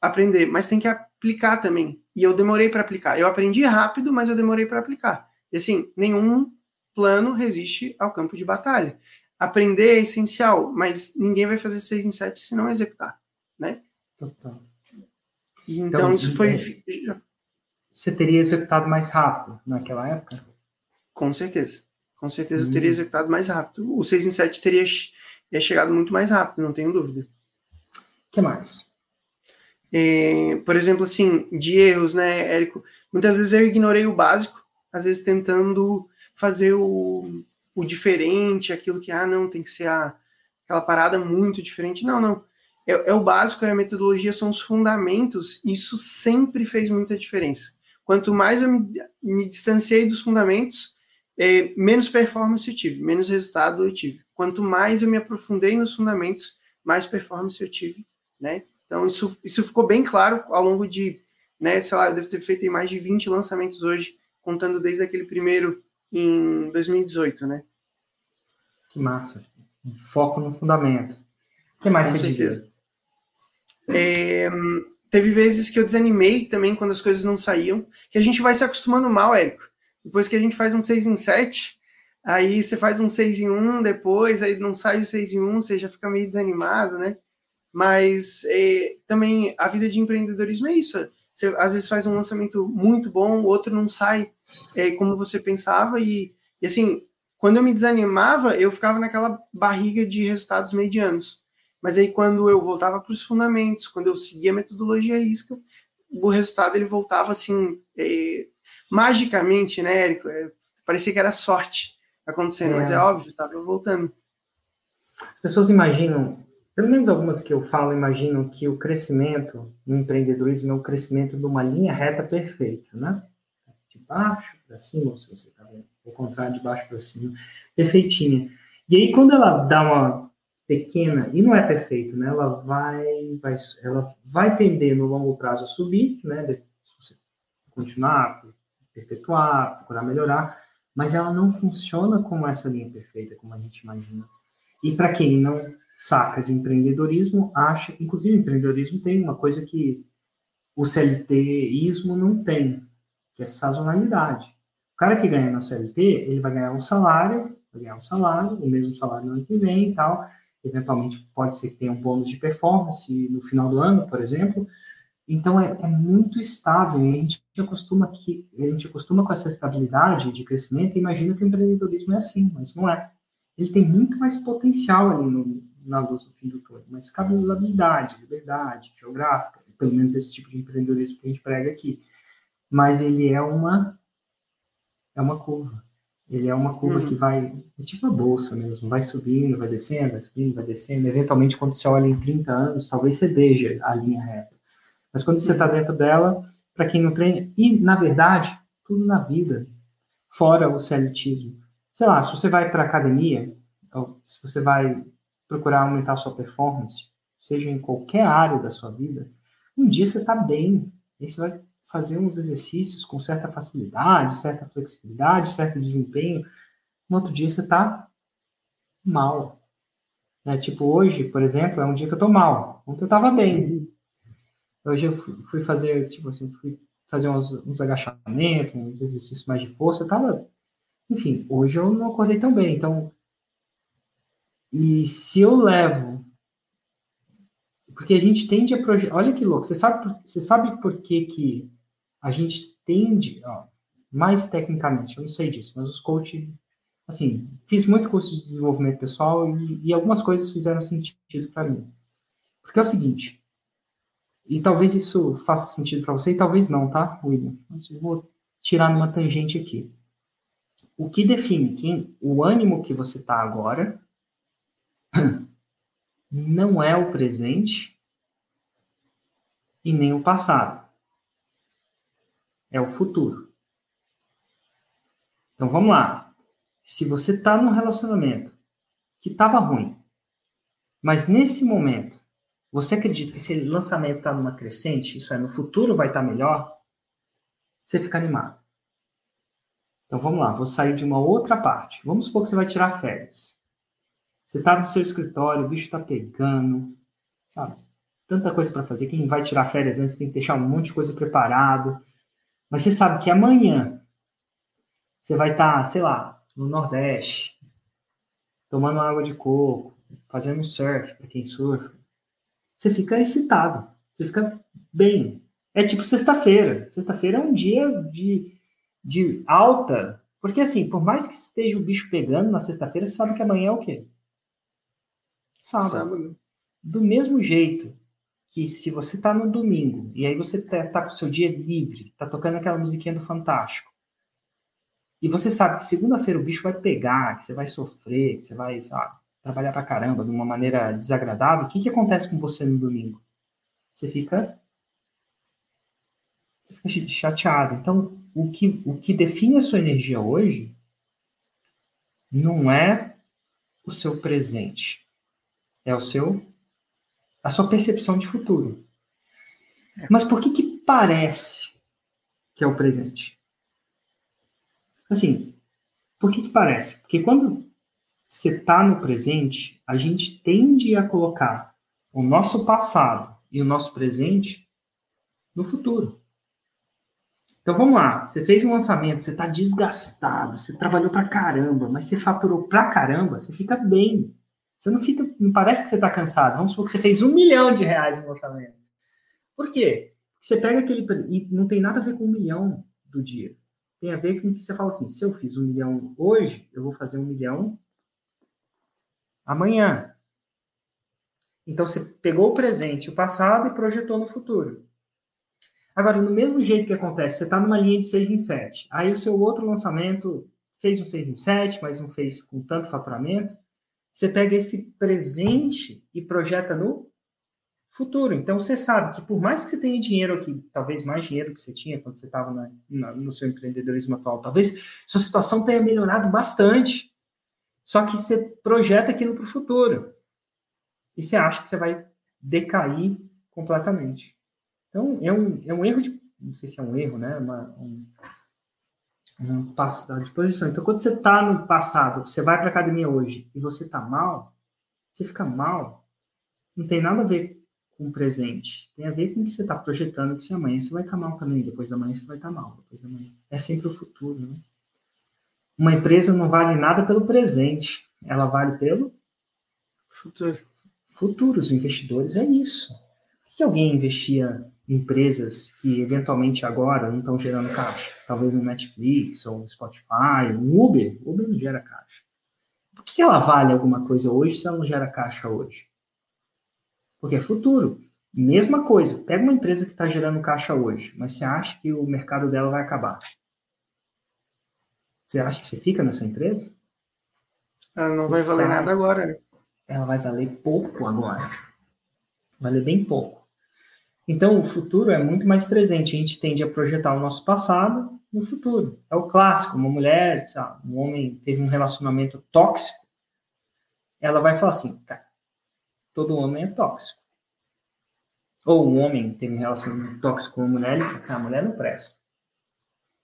aprender, mas tem que aplicar também. E eu demorei para aplicar. Eu aprendi rápido, mas eu demorei para aplicar. E assim, nenhum plano resiste ao campo de batalha. Aprender é essencial, mas ninguém vai fazer 6 em 7 se não executar, né? Total. E então, então isso foi. É, você teria executado mais rápido naquela época? Com certeza. Com certeza hum. eu teria hum. executado mais rápido. O 6 em 7 teria, teria chegado muito mais rápido, não tenho dúvida. O que mais? É, por exemplo, assim, de erros, né, Érico? Muitas vezes eu ignorei o básico, às vezes tentando fazer o, o diferente, aquilo que, ah, não, tem que ser a, aquela parada muito diferente. Não, não. É, é o básico, é a metodologia, são os fundamentos, isso sempre fez muita diferença. Quanto mais eu me, me distanciei dos fundamentos, é, menos performance eu tive, menos resultado eu tive. Quanto mais eu me aprofundei nos fundamentos, mais performance eu tive, né? Então, isso, isso ficou bem claro ao longo de, né, sei lá, eu devo ter feito mais de 20 lançamentos hoje, contando desde aquele primeiro em 2018, né? Que massa. Foco no fundamento. O que mais Com você certeza. É, teve vezes que eu desanimei também quando as coisas não saíam, que a gente vai se acostumando mal, Érico. Depois que a gente faz um 6 em 7, aí você faz um 6 em 1 depois, aí não sai o 6 em 1, você já fica meio desanimado, né? Mas é, também a vida de empreendedorismo é isso. Você às vezes faz um lançamento muito bom, o outro não sai é, como você pensava, e, e assim, quando eu me desanimava, eu ficava naquela barriga de resultados medianos. Mas aí quando eu voltava para os fundamentos, quando eu seguia a metodologia isca, o resultado ele voltava assim, é, magicamente, né, Érico? É, parecia que era sorte acontecendo, é. mas é óbvio, estava voltando. As pessoas imaginam pelo menos algumas que eu falo, imaginam que o crescimento no empreendedorismo é o crescimento de uma linha reta perfeita, né? De baixo para cima, se você está vendo, ao contrário, de baixo para cima, perfeitinha. E aí, quando ela dá uma pequena, e não é perfeito, né? Ela vai, vai, ela vai tender no longo prazo a subir, né? Se você continuar, perpetuar, procurar melhorar, mas ela não funciona como essa linha perfeita, como a gente imagina. E para quem não saca de empreendedorismo acha, inclusive empreendedorismo tem uma coisa que o CLTismo não tem, que é sazonalidade. O cara que ganha no CLT, ele vai ganhar um salário, vai ganhar um salário, o mesmo salário no ano que vem e tal. Eventualmente pode ser que tenha um bônus de performance no final do ano, por exemplo. Então é, é muito estável e a gente acostuma que a gente acostuma com essa estabilidade de crescimento e imagina que o empreendedorismo é assim, mas não é. Ele tem muito mais potencial ali no, na luz do fim do túnel, mas escalabilidade, liberdade geográfica, pelo menos esse tipo de empreendedorismo que a gente prega aqui. Mas ele é uma é uma curva. Ele é uma curva uhum. que vai, é tipo a bolsa mesmo, vai subindo, vai descendo, vai subindo, vai descendo. Eventualmente, quando você olha em 30 anos, talvez você veja a linha reta. Mas quando você está dentro dela, para quem não treina, e na verdade, tudo na vida, fora o celitismo. Sei lá, se você vai para academia, ou se você vai procurar aumentar a sua performance, seja em qualquer área da sua vida, um dia você está bem, aí você vai fazer uns exercícios com certa facilidade, certa flexibilidade, certo desempenho, no outro dia você está mal. É, tipo, hoje, por exemplo, é um dia que eu estou mal. Ontem eu estava bem. Hoje eu fui fazer, tipo assim, fui fazer uns, uns agachamentos, uns exercícios mais de força, eu estava... Enfim, hoje eu não acordei tão bem, então e se eu levo. Porque a gente tende a projetar. Olha que louco. Você sabe, você sabe por que, que a gente tende. Ó, mais tecnicamente, eu não sei disso, mas os coaches. Assim, fiz muito curso de desenvolvimento pessoal e, e algumas coisas fizeram sentido para mim. Porque é o seguinte. E talvez isso faça sentido para você e talvez não, tá, William? Mas eu vou tirar numa tangente aqui. O que define quem, o ânimo que você está agora não é o presente e nem o passado. É o futuro. Então vamos lá. Se você está num relacionamento que estava ruim, mas nesse momento você acredita que esse lançamento está numa crescente, isso é, no futuro vai estar tá melhor, você fica animado. Então vamos lá, vou sair de uma outra parte. Vamos supor que você vai tirar férias. Você está no seu escritório, o bicho está pegando, sabe? Tanta coisa para fazer. Quem vai tirar férias antes tem que deixar um monte de coisa preparado. Mas você sabe que amanhã você vai estar, tá, sei lá, no Nordeste, tomando água de coco, fazendo surf, para quem surfa. Você fica excitado, você fica bem. É tipo sexta-feira. Sexta-feira é um dia de, de alta. Porque, assim, por mais que esteja o bicho pegando na sexta-feira, você sabe que amanhã é o quê? Sábado. Sábado. Do mesmo jeito que se você tá no domingo e aí você tá, tá com o seu dia livre, tá tocando aquela musiquinha do Fantástico, e você sabe que segunda-feira o bicho vai pegar, que você vai sofrer, que você vai, sabe, trabalhar pra caramba de uma maneira desagradável, o que, que acontece com você no domingo? Você fica. Você fica chateado. Então, o que, o que define a sua energia hoje não é o seu presente, é o seu a sua percepção de futuro. Mas por que que parece que é o presente? Assim, por que, que parece? Porque quando você está no presente, a gente tende a colocar o nosso passado e o nosso presente no futuro. Então vamos lá, você fez um lançamento, você está desgastado, você trabalhou pra caramba, mas você faturou pra caramba, você fica bem. Você não fica, não parece que você está cansado. Vamos supor que você fez um milhão de reais no lançamento. Por quê? Você pega aquele. E não tem nada a ver com um milhão do dia tem a ver com que você fala assim: se eu fiz um milhão hoje, eu vou fazer um milhão amanhã. Então você pegou o presente, o passado e projetou no futuro. Agora, no mesmo jeito que acontece, você está numa linha de 6 em 7. Aí o seu outro lançamento fez um 6 em 7, mas não fez com tanto faturamento. Você pega esse presente e projeta no futuro. Então, você sabe que por mais que você tenha dinheiro aqui, talvez mais dinheiro que você tinha quando você estava no seu empreendedorismo atual, talvez sua situação tenha melhorado bastante. Só que você projeta aquilo para o futuro. E você acha que você vai decair completamente. Então, é um, é um erro de. Não sei se é um erro, né? Uma, um, um passado de posição. Então, quando você está no passado, você vai para a academia hoje e você está mal, você fica mal, não tem nada a ver com o presente. Tem a ver com o que você está projetando, que se amanhã você vai estar tá mal também, depois da manhã você vai estar tá mal, depois da manhã. É sempre o futuro, né? Uma empresa não vale nada pelo presente, ela vale pelo futuro. Futuro, os investidores é isso. Por que alguém investia empresas que eventualmente agora não estão gerando caixa? Talvez um Netflix, ou um Spotify, um Uber. Uber não gera caixa. Por que ela vale alguma coisa hoje se ela não gera caixa hoje? Porque é futuro. Mesma coisa, pega uma empresa que está gerando caixa hoje, mas você acha que o mercado dela vai acabar. Você acha que você fica nessa empresa? Ela não você vai valer nada agora, né? Ela vai valer pouco agora. Valer bem pouco. Então, o futuro é muito mais presente. A gente tende a projetar o nosso passado no futuro. É o clássico. Uma mulher, sabe, um homem teve um relacionamento tóxico, ela vai falar assim, cara, todo homem é tóxico. Ou um homem tem um relacionamento tóxico com uma mulher, ele fala assim, ah, a mulher não presta.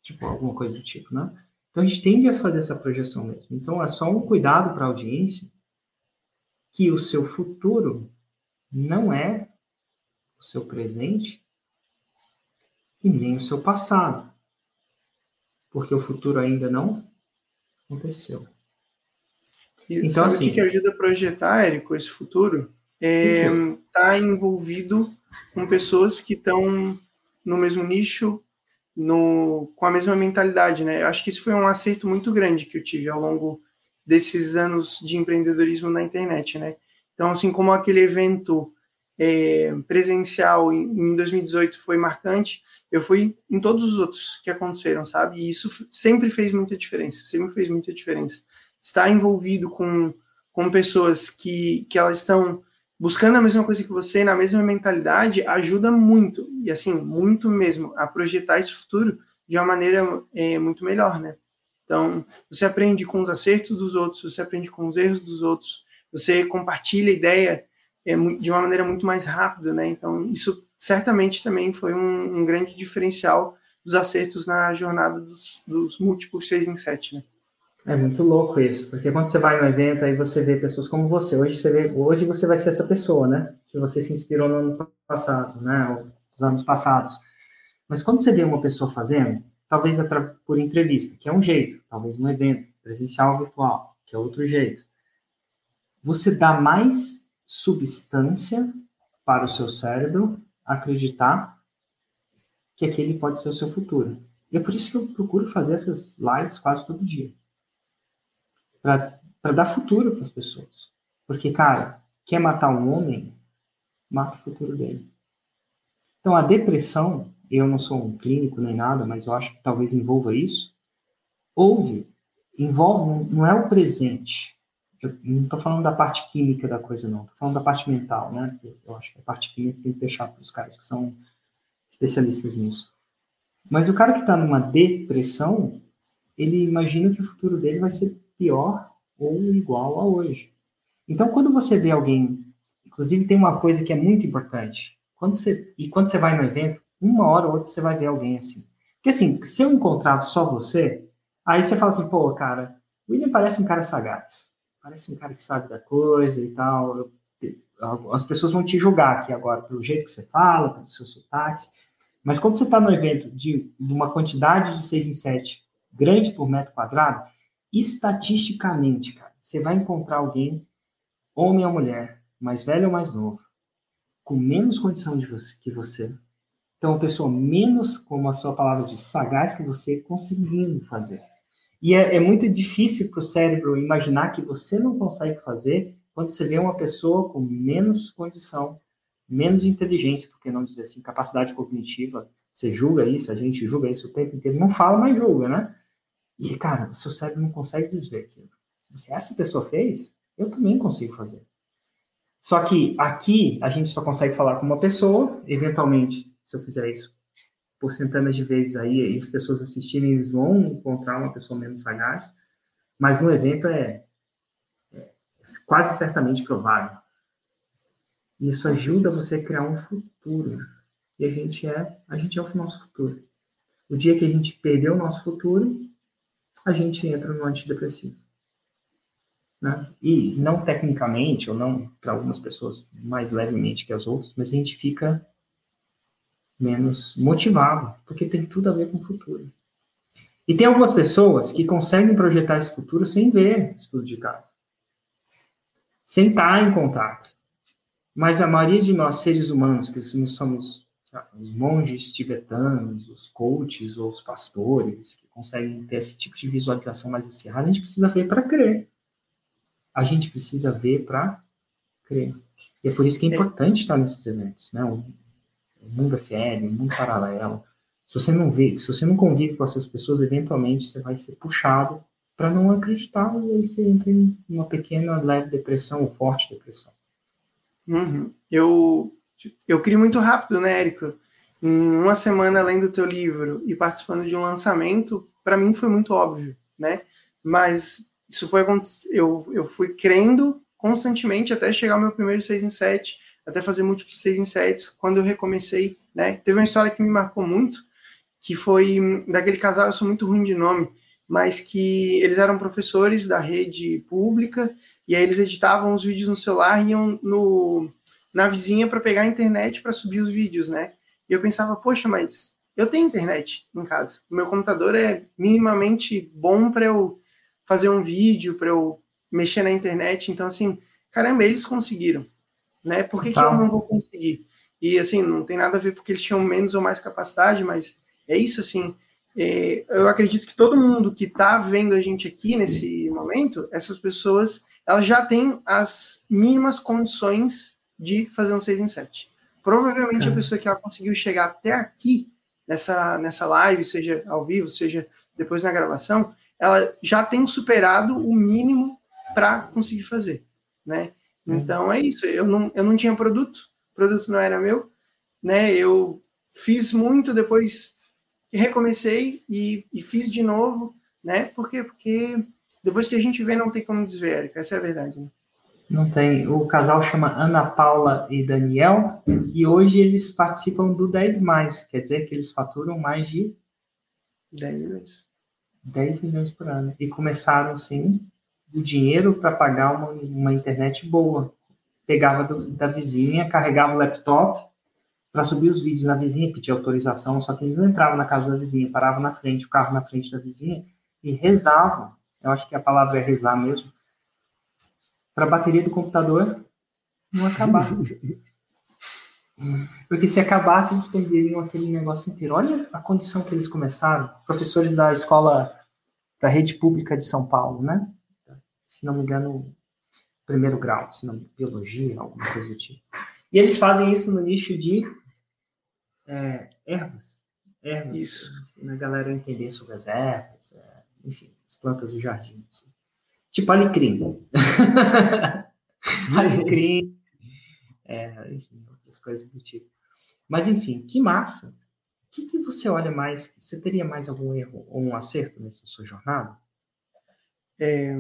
Tipo, alguma coisa do tipo, né? Então a gente tende a fazer essa projeção mesmo. Então é só um cuidado para a audiência que o seu futuro não é o seu presente e nem o seu passado. Porque o futuro ainda não aconteceu. E então, sabe assim, o que ajuda a projetar, Érico, esse futuro? está é, tá envolvido com pessoas que estão no mesmo nicho, no, com a mesma mentalidade, né? Eu acho que isso foi um acerto muito grande que eu tive ao longo desses anos de empreendedorismo na internet, né? Então, assim como aquele evento é, presencial em, em 2018 foi marcante, eu fui em todos os outros que aconteceram, sabe? E isso sempre fez muita diferença, sempre fez muita diferença. Estar envolvido com, com pessoas que, que elas estão buscando a mesma coisa que você, na mesma mentalidade, ajuda muito, e assim, muito mesmo, a projetar esse futuro de uma maneira é, muito melhor, né? Então, você aprende com os acertos dos outros, você aprende com os erros dos outros, você compartilha ideia de uma maneira muito mais rápida, né? Então, isso certamente também foi um, um grande diferencial dos acertos na jornada dos, dos múltiplos 6 em 7, né? É muito louco isso, porque quando você vai no evento, aí você vê pessoas como você. Hoje você vê, hoje você vai ser essa pessoa, né? Que você se inspirou no ano passado, né? Ou nos anos passados. Mas quando você vê uma pessoa fazendo, talvez por entrevista, que é um jeito, talvez no evento, presencial ou virtual, que é outro jeito, você dá mais substância para o seu cérebro acreditar que aquele pode ser o seu futuro. E é por isso que eu procuro fazer essas lives quase todo dia para dar futuro para as pessoas. Porque, cara, quer matar um homem, mata o futuro dele. Então, a depressão, eu não sou um clínico nem nada, mas eu acho que talvez envolva isso. Houve, envolve, não é o presente. Eu não estou falando da parte química da coisa, não. Estou falando da parte mental, né? Eu acho que a parte química tem que deixar para os caras que são especialistas nisso. Mas o cara que está numa depressão, ele imagina que o futuro dele vai ser pior ou igual a hoje. Então, quando você vê alguém, inclusive tem uma coisa que é muito importante, quando você e quando você vai no evento, uma hora ou outra você vai ver alguém assim. Porque assim, se eu encontrar só você, aí você fala assim, pô, cara, o William parece um cara sagaz, parece um cara que sabe da coisa e tal. as pessoas vão te julgar aqui agora pelo jeito que você fala, pelo seu sotaque. Mas quando você está no evento de, uma quantidade de 6 em 7 grande por metro quadrado, estatisticamente, cara, você vai encontrar alguém, homem ou mulher, mais velho ou mais novo, com menos condição de você, que você. Então, uma pessoa menos, como a sua palavra diz, sagaz que você, conseguindo fazer. E é, é muito difícil para o cérebro imaginar que você não consegue fazer quando você vê uma pessoa com menos condição, menos inteligência, porque não dizer assim, capacidade cognitiva. Você julga isso, a gente julga isso o tempo inteiro. Não fala, mas julga, né? E, cara, o seu cérebro não consegue desver aquilo. Se essa pessoa fez, eu também consigo fazer. Só que aqui a gente só consegue falar com uma pessoa, eventualmente, se eu fizer isso por centenas de vezes aí, as pessoas assistirem, eles vão encontrar uma pessoa menos sagaz, mas no evento é, é quase certamente provável. Isso ajuda você a criar um futuro. E a gente é, a gente é o nosso futuro. O dia que a gente perder o nosso futuro, a gente entra no antidepressivo. Né? E não tecnicamente, ou não para algumas pessoas mais levemente que as outras, mas a gente fica menos motivado, porque tem tudo a ver com o futuro. E tem algumas pessoas que conseguem projetar esse futuro sem ver estudo de caso, sem estar em contato. Mas a maioria de nós, seres humanos, que somos os monges tibetanos, os coaches ou os pastores, que conseguem ter esse tipo de visualização mais acirrada, a gente precisa ver para crer. A gente precisa ver para crer. E é por isso que é, é importante estar nesses eventos, né? Mundo o mundo paralelo. Se você não vê, se você não convive com essas pessoas, eventualmente você vai ser puxado para não acreditar e aí você entra em uma pequena leve depressão ou forte depressão. Uhum. Eu eu crio muito rápido, né, Érico? Em uma semana além do teu livro e participando de um lançamento, para mim foi muito óbvio, né? Mas isso foi eu eu fui crendo constantemente até chegar ao meu primeiro 6 em 7, até fazer múltiplos 6 em 7, quando eu recomecei, né? Teve uma história que me marcou muito, que foi daquele casal, eu sou muito ruim de nome, mas que eles eram professores da rede pública e aí eles editavam os vídeos no celular e iam no na vizinha para pegar a internet para subir os vídeos, né? E eu pensava, poxa, mas eu tenho internet em casa. O meu computador é minimamente bom para eu fazer um vídeo, para eu mexer na internet. Então, assim, caramba, eles conseguiram, né? Por que, tá. que eu não vou conseguir? E, assim, não tem nada a ver porque eles tinham menos ou mais capacidade, mas é isso, assim. É, eu acredito que todo mundo que está vendo a gente aqui nesse momento, essas pessoas, elas já têm as mínimas condições de fazer um 6 em 7. Provavelmente é. a pessoa que ela conseguiu chegar até aqui, nessa, nessa live, seja ao vivo, seja depois na gravação, ela já tem superado o mínimo para conseguir fazer, né? Uhum. Então é isso. Eu não, eu não tinha produto, o produto não era meu, né? Eu fiz muito, depois recomecei e, e fiz de novo, né? Por quê? Porque depois que a gente vê, não tem como desver, essa é a verdade. Né? Não tem. O casal chama Ana Paula e Daniel, e hoje eles participam do 10 mais, quer dizer que eles faturam mais de 10 milhões. 10 milhões por ano. E começaram, assim, o dinheiro para pagar uma, uma internet boa. Pegava do, da vizinha, carregava o laptop para subir os vídeos na vizinha, pedia autorização, só que eles não entravam na casa da vizinha, paravam na frente, o carro na frente da vizinha e rezavam. Eu acho que a palavra é rezar mesmo. Para a bateria do computador não acabar. Porque se acabasse, eles perderiam aquele negócio inteiro. Olha a condição que eles começaram. Professores da escola da rede pública de São Paulo, né? Se não me engano, primeiro grau, se não biologia, alguma coisa do tipo. E eles fazem isso no nicho de é, ervas. Ervas. Isso. A galera entender sobre as ervas, é, enfim, as plantas do jardim. Assim. Tipo alecrim. alecrim. É, enfim, outras coisas do tipo. Mas, enfim, que massa. O que, que você olha mais? Você teria mais algum erro ou um acerto nessa sua jornada? É,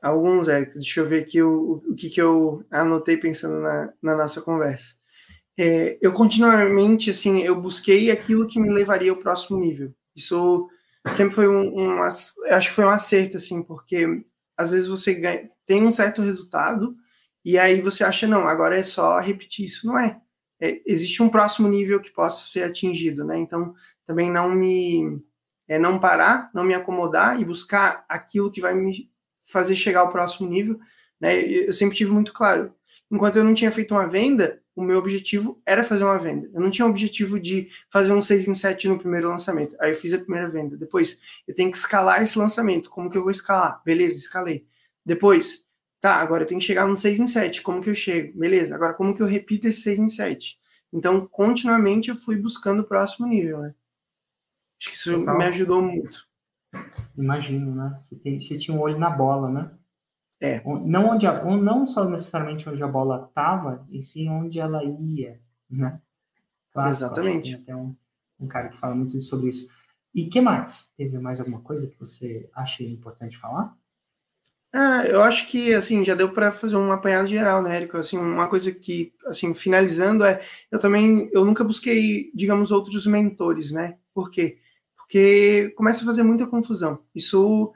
alguns, Érico. Deixa eu ver aqui o, o que, que eu anotei pensando na, na nossa conversa. É, eu continuamente, assim, eu busquei aquilo que me levaria ao próximo nível. Isso sempre foi um, um acho que foi um acerto, assim, porque às vezes você ganha, tem um certo resultado e aí você acha, não, agora é só repetir. Isso não é. é existe um próximo nível que possa ser atingido, né? Então, também não me é não parar, não me acomodar e buscar aquilo que vai me fazer chegar ao próximo nível, né? Eu sempre tive muito claro, enquanto eu não tinha feito uma venda, o meu objetivo era fazer uma venda. Eu não tinha o objetivo de fazer um 6 em 7 no primeiro lançamento. Aí eu fiz a primeira venda. Depois, eu tenho que escalar esse lançamento. Como que eu vou escalar? Beleza, escalei. Depois, tá, agora eu tenho que chegar no 6 em 7. Como que eu chego? Beleza, agora como que eu repito esse 6 em 7? Então, continuamente eu fui buscando o próximo nível, né? Acho que isso Total. me ajudou muito. Imagino, né? Você, tem, você tinha um olho na bola, né? É. Não, onde a, não só necessariamente onde a bola estava, e sim onde ela ia, né? Clássico, Exatamente. Tem até um, um cara que fala muito sobre isso. E que mais? Teve mais alguma coisa que você acha importante falar? Ah, eu acho que assim já deu para fazer um apanhado geral, né, Érico? Assim, uma coisa que, assim, finalizando é, eu também, eu nunca busquei, digamos, outros mentores, né? Por Porque começa a fazer muita confusão. Isso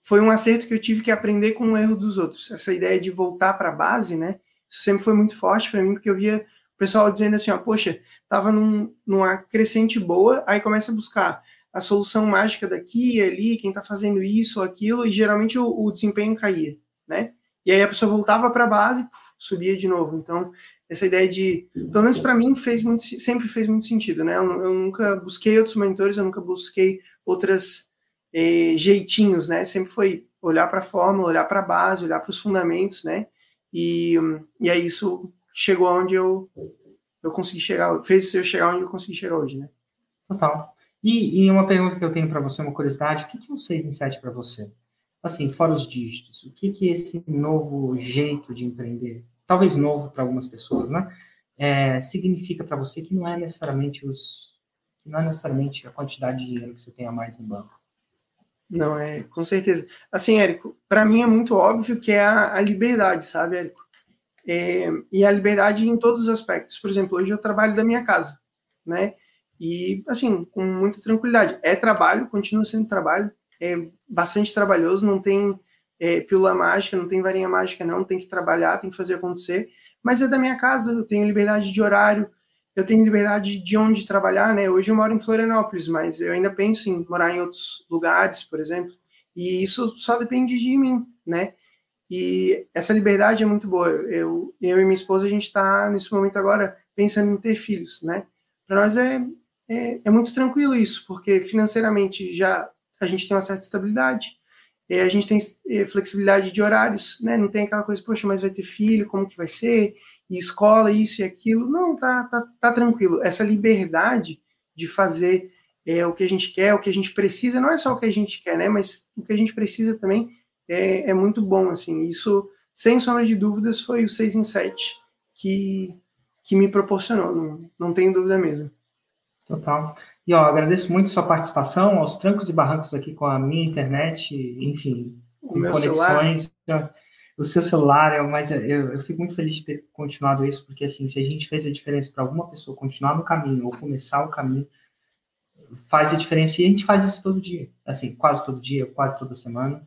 foi um acerto que eu tive que aprender com o erro dos outros. Essa ideia de voltar para a base, né? Isso sempre foi muito forte para mim, porque eu via o pessoal dizendo assim, ó, poxa, tava num, numa crescente boa, aí começa a buscar a solução mágica daqui e ali, quem está fazendo isso ou aquilo, e geralmente o, o, desempenho caía, né? E aí a pessoa voltava para a base, subia de novo. Então, essa ideia de, pelo menos para mim, fez muito, sempre fez muito sentido, né? Eu, eu, nunca busquei outros mentores, eu nunca busquei outras eh, jeitinhos, né? Sempre foi olhar para a fórmula, olhar para a base, olhar para os fundamentos, né? E, e aí isso chegou onde eu, eu consegui chegar, fez eu chegar onde eu consegui chegar hoje, né? Total. E, e uma pergunta que eu tenho para você, uma curiosidade, o que, que é um 6 em 7 para você? Assim, fora os dígitos, o que, que é esse novo jeito de empreender, talvez novo para algumas pessoas, né? É, significa para você que não é necessariamente os não é necessariamente a quantidade de dinheiro que você tem a mais no banco. Não, é, com certeza. Assim, Érico, para mim é muito óbvio que é a, a liberdade, sabe, Érico? É, e a liberdade em todos os aspectos. Por exemplo, hoje eu trabalho da minha casa, né? E, assim, com muita tranquilidade. É trabalho, continua sendo trabalho, é bastante trabalhoso, não tem é, pílula mágica, não tem varinha mágica, não, tem que trabalhar, tem que fazer acontecer. Mas é da minha casa, eu tenho liberdade de horário, eu tenho liberdade de onde trabalhar, né? Hoje eu moro em Florianópolis, mas eu ainda penso em morar em outros lugares, por exemplo, e isso só depende de mim, né? E essa liberdade é muito boa. Eu, eu e minha esposa, a gente está, nesse momento agora, pensando em ter filhos, né? Para nós é, é, é, muito tranquilo isso, porque financeiramente já a gente tem uma certa estabilidade, é, a gente tem é, flexibilidade de horários, né? Não tem aquela coisa, poxa, mas vai ter filho, como que vai ser? e escola, isso e aquilo. Não, tá, tá, tá tranquilo. Essa liberdade de fazer é, o que a gente quer, o que a gente precisa, não é só o que a gente quer, né? Mas o que a gente precisa também é, é muito bom, assim. Isso, sem sombra de dúvidas, foi o 6 em 7 que, que me proporcionou, não, não tenho dúvida mesmo. Total. E ó, agradeço muito sua participação, aos trancos e barrancos aqui com a minha internet, enfim, com conexões. Celular o seu celular o mais. Eu, eu fico muito feliz de ter continuado isso, porque assim, se a gente fez a diferença para alguma pessoa continuar no caminho ou começar o caminho, faz a diferença e a gente faz isso todo dia, assim, quase todo dia, quase toda semana.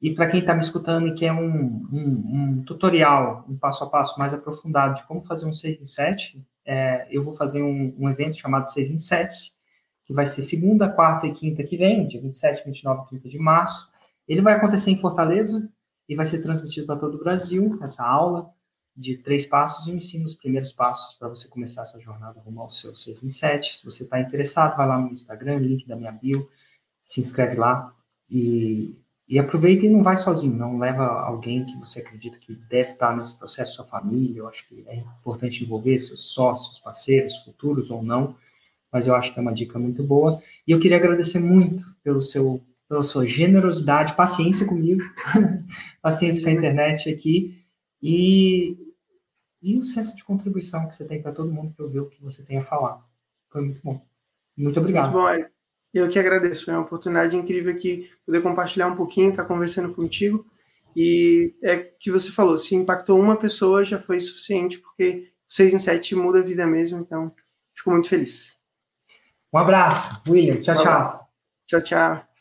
E para quem está me escutando e quer um, um, um, tutorial, um passo a passo mais aprofundado de como fazer um 6 em 7, é, eu vou fazer um, um, evento chamado 6 em 7, que vai ser segunda, quarta e quinta que vem, dia 27, 29 e 30 de março. Ele vai acontecer em Fortaleza e vai ser transmitido para todo o Brasil, essa aula de três passos, eu ensino os primeiros passos para você começar essa jornada rumo ao seu 6 em 7. Se você está interessado, vai lá no Instagram, link da minha bio, se inscreve lá e, e aproveita e não vai sozinho, não leva alguém que você acredita que deve estar nesse processo, sua família, eu acho que é importante envolver seus sócios, parceiros, futuros ou não, mas eu acho que é uma dica muito boa. E eu queria agradecer muito pelo seu, pela sua generosidade, paciência comigo, paciência com a internet aqui, e, e o senso de contribuição que você tem para todo mundo que ouviu o que você tem a falar. Foi muito bom. Muito obrigado. Muito bom, eu que agradeço. Foi uma oportunidade incrível aqui poder compartilhar um pouquinho, estar conversando contigo. E é que você falou, se impactou uma pessoa já foi suficiente, porque 6 em 7 muda a vida mesmo, então fico muito feliz. Um abraço, William. Tchau, um tchau. Tchau, tchau.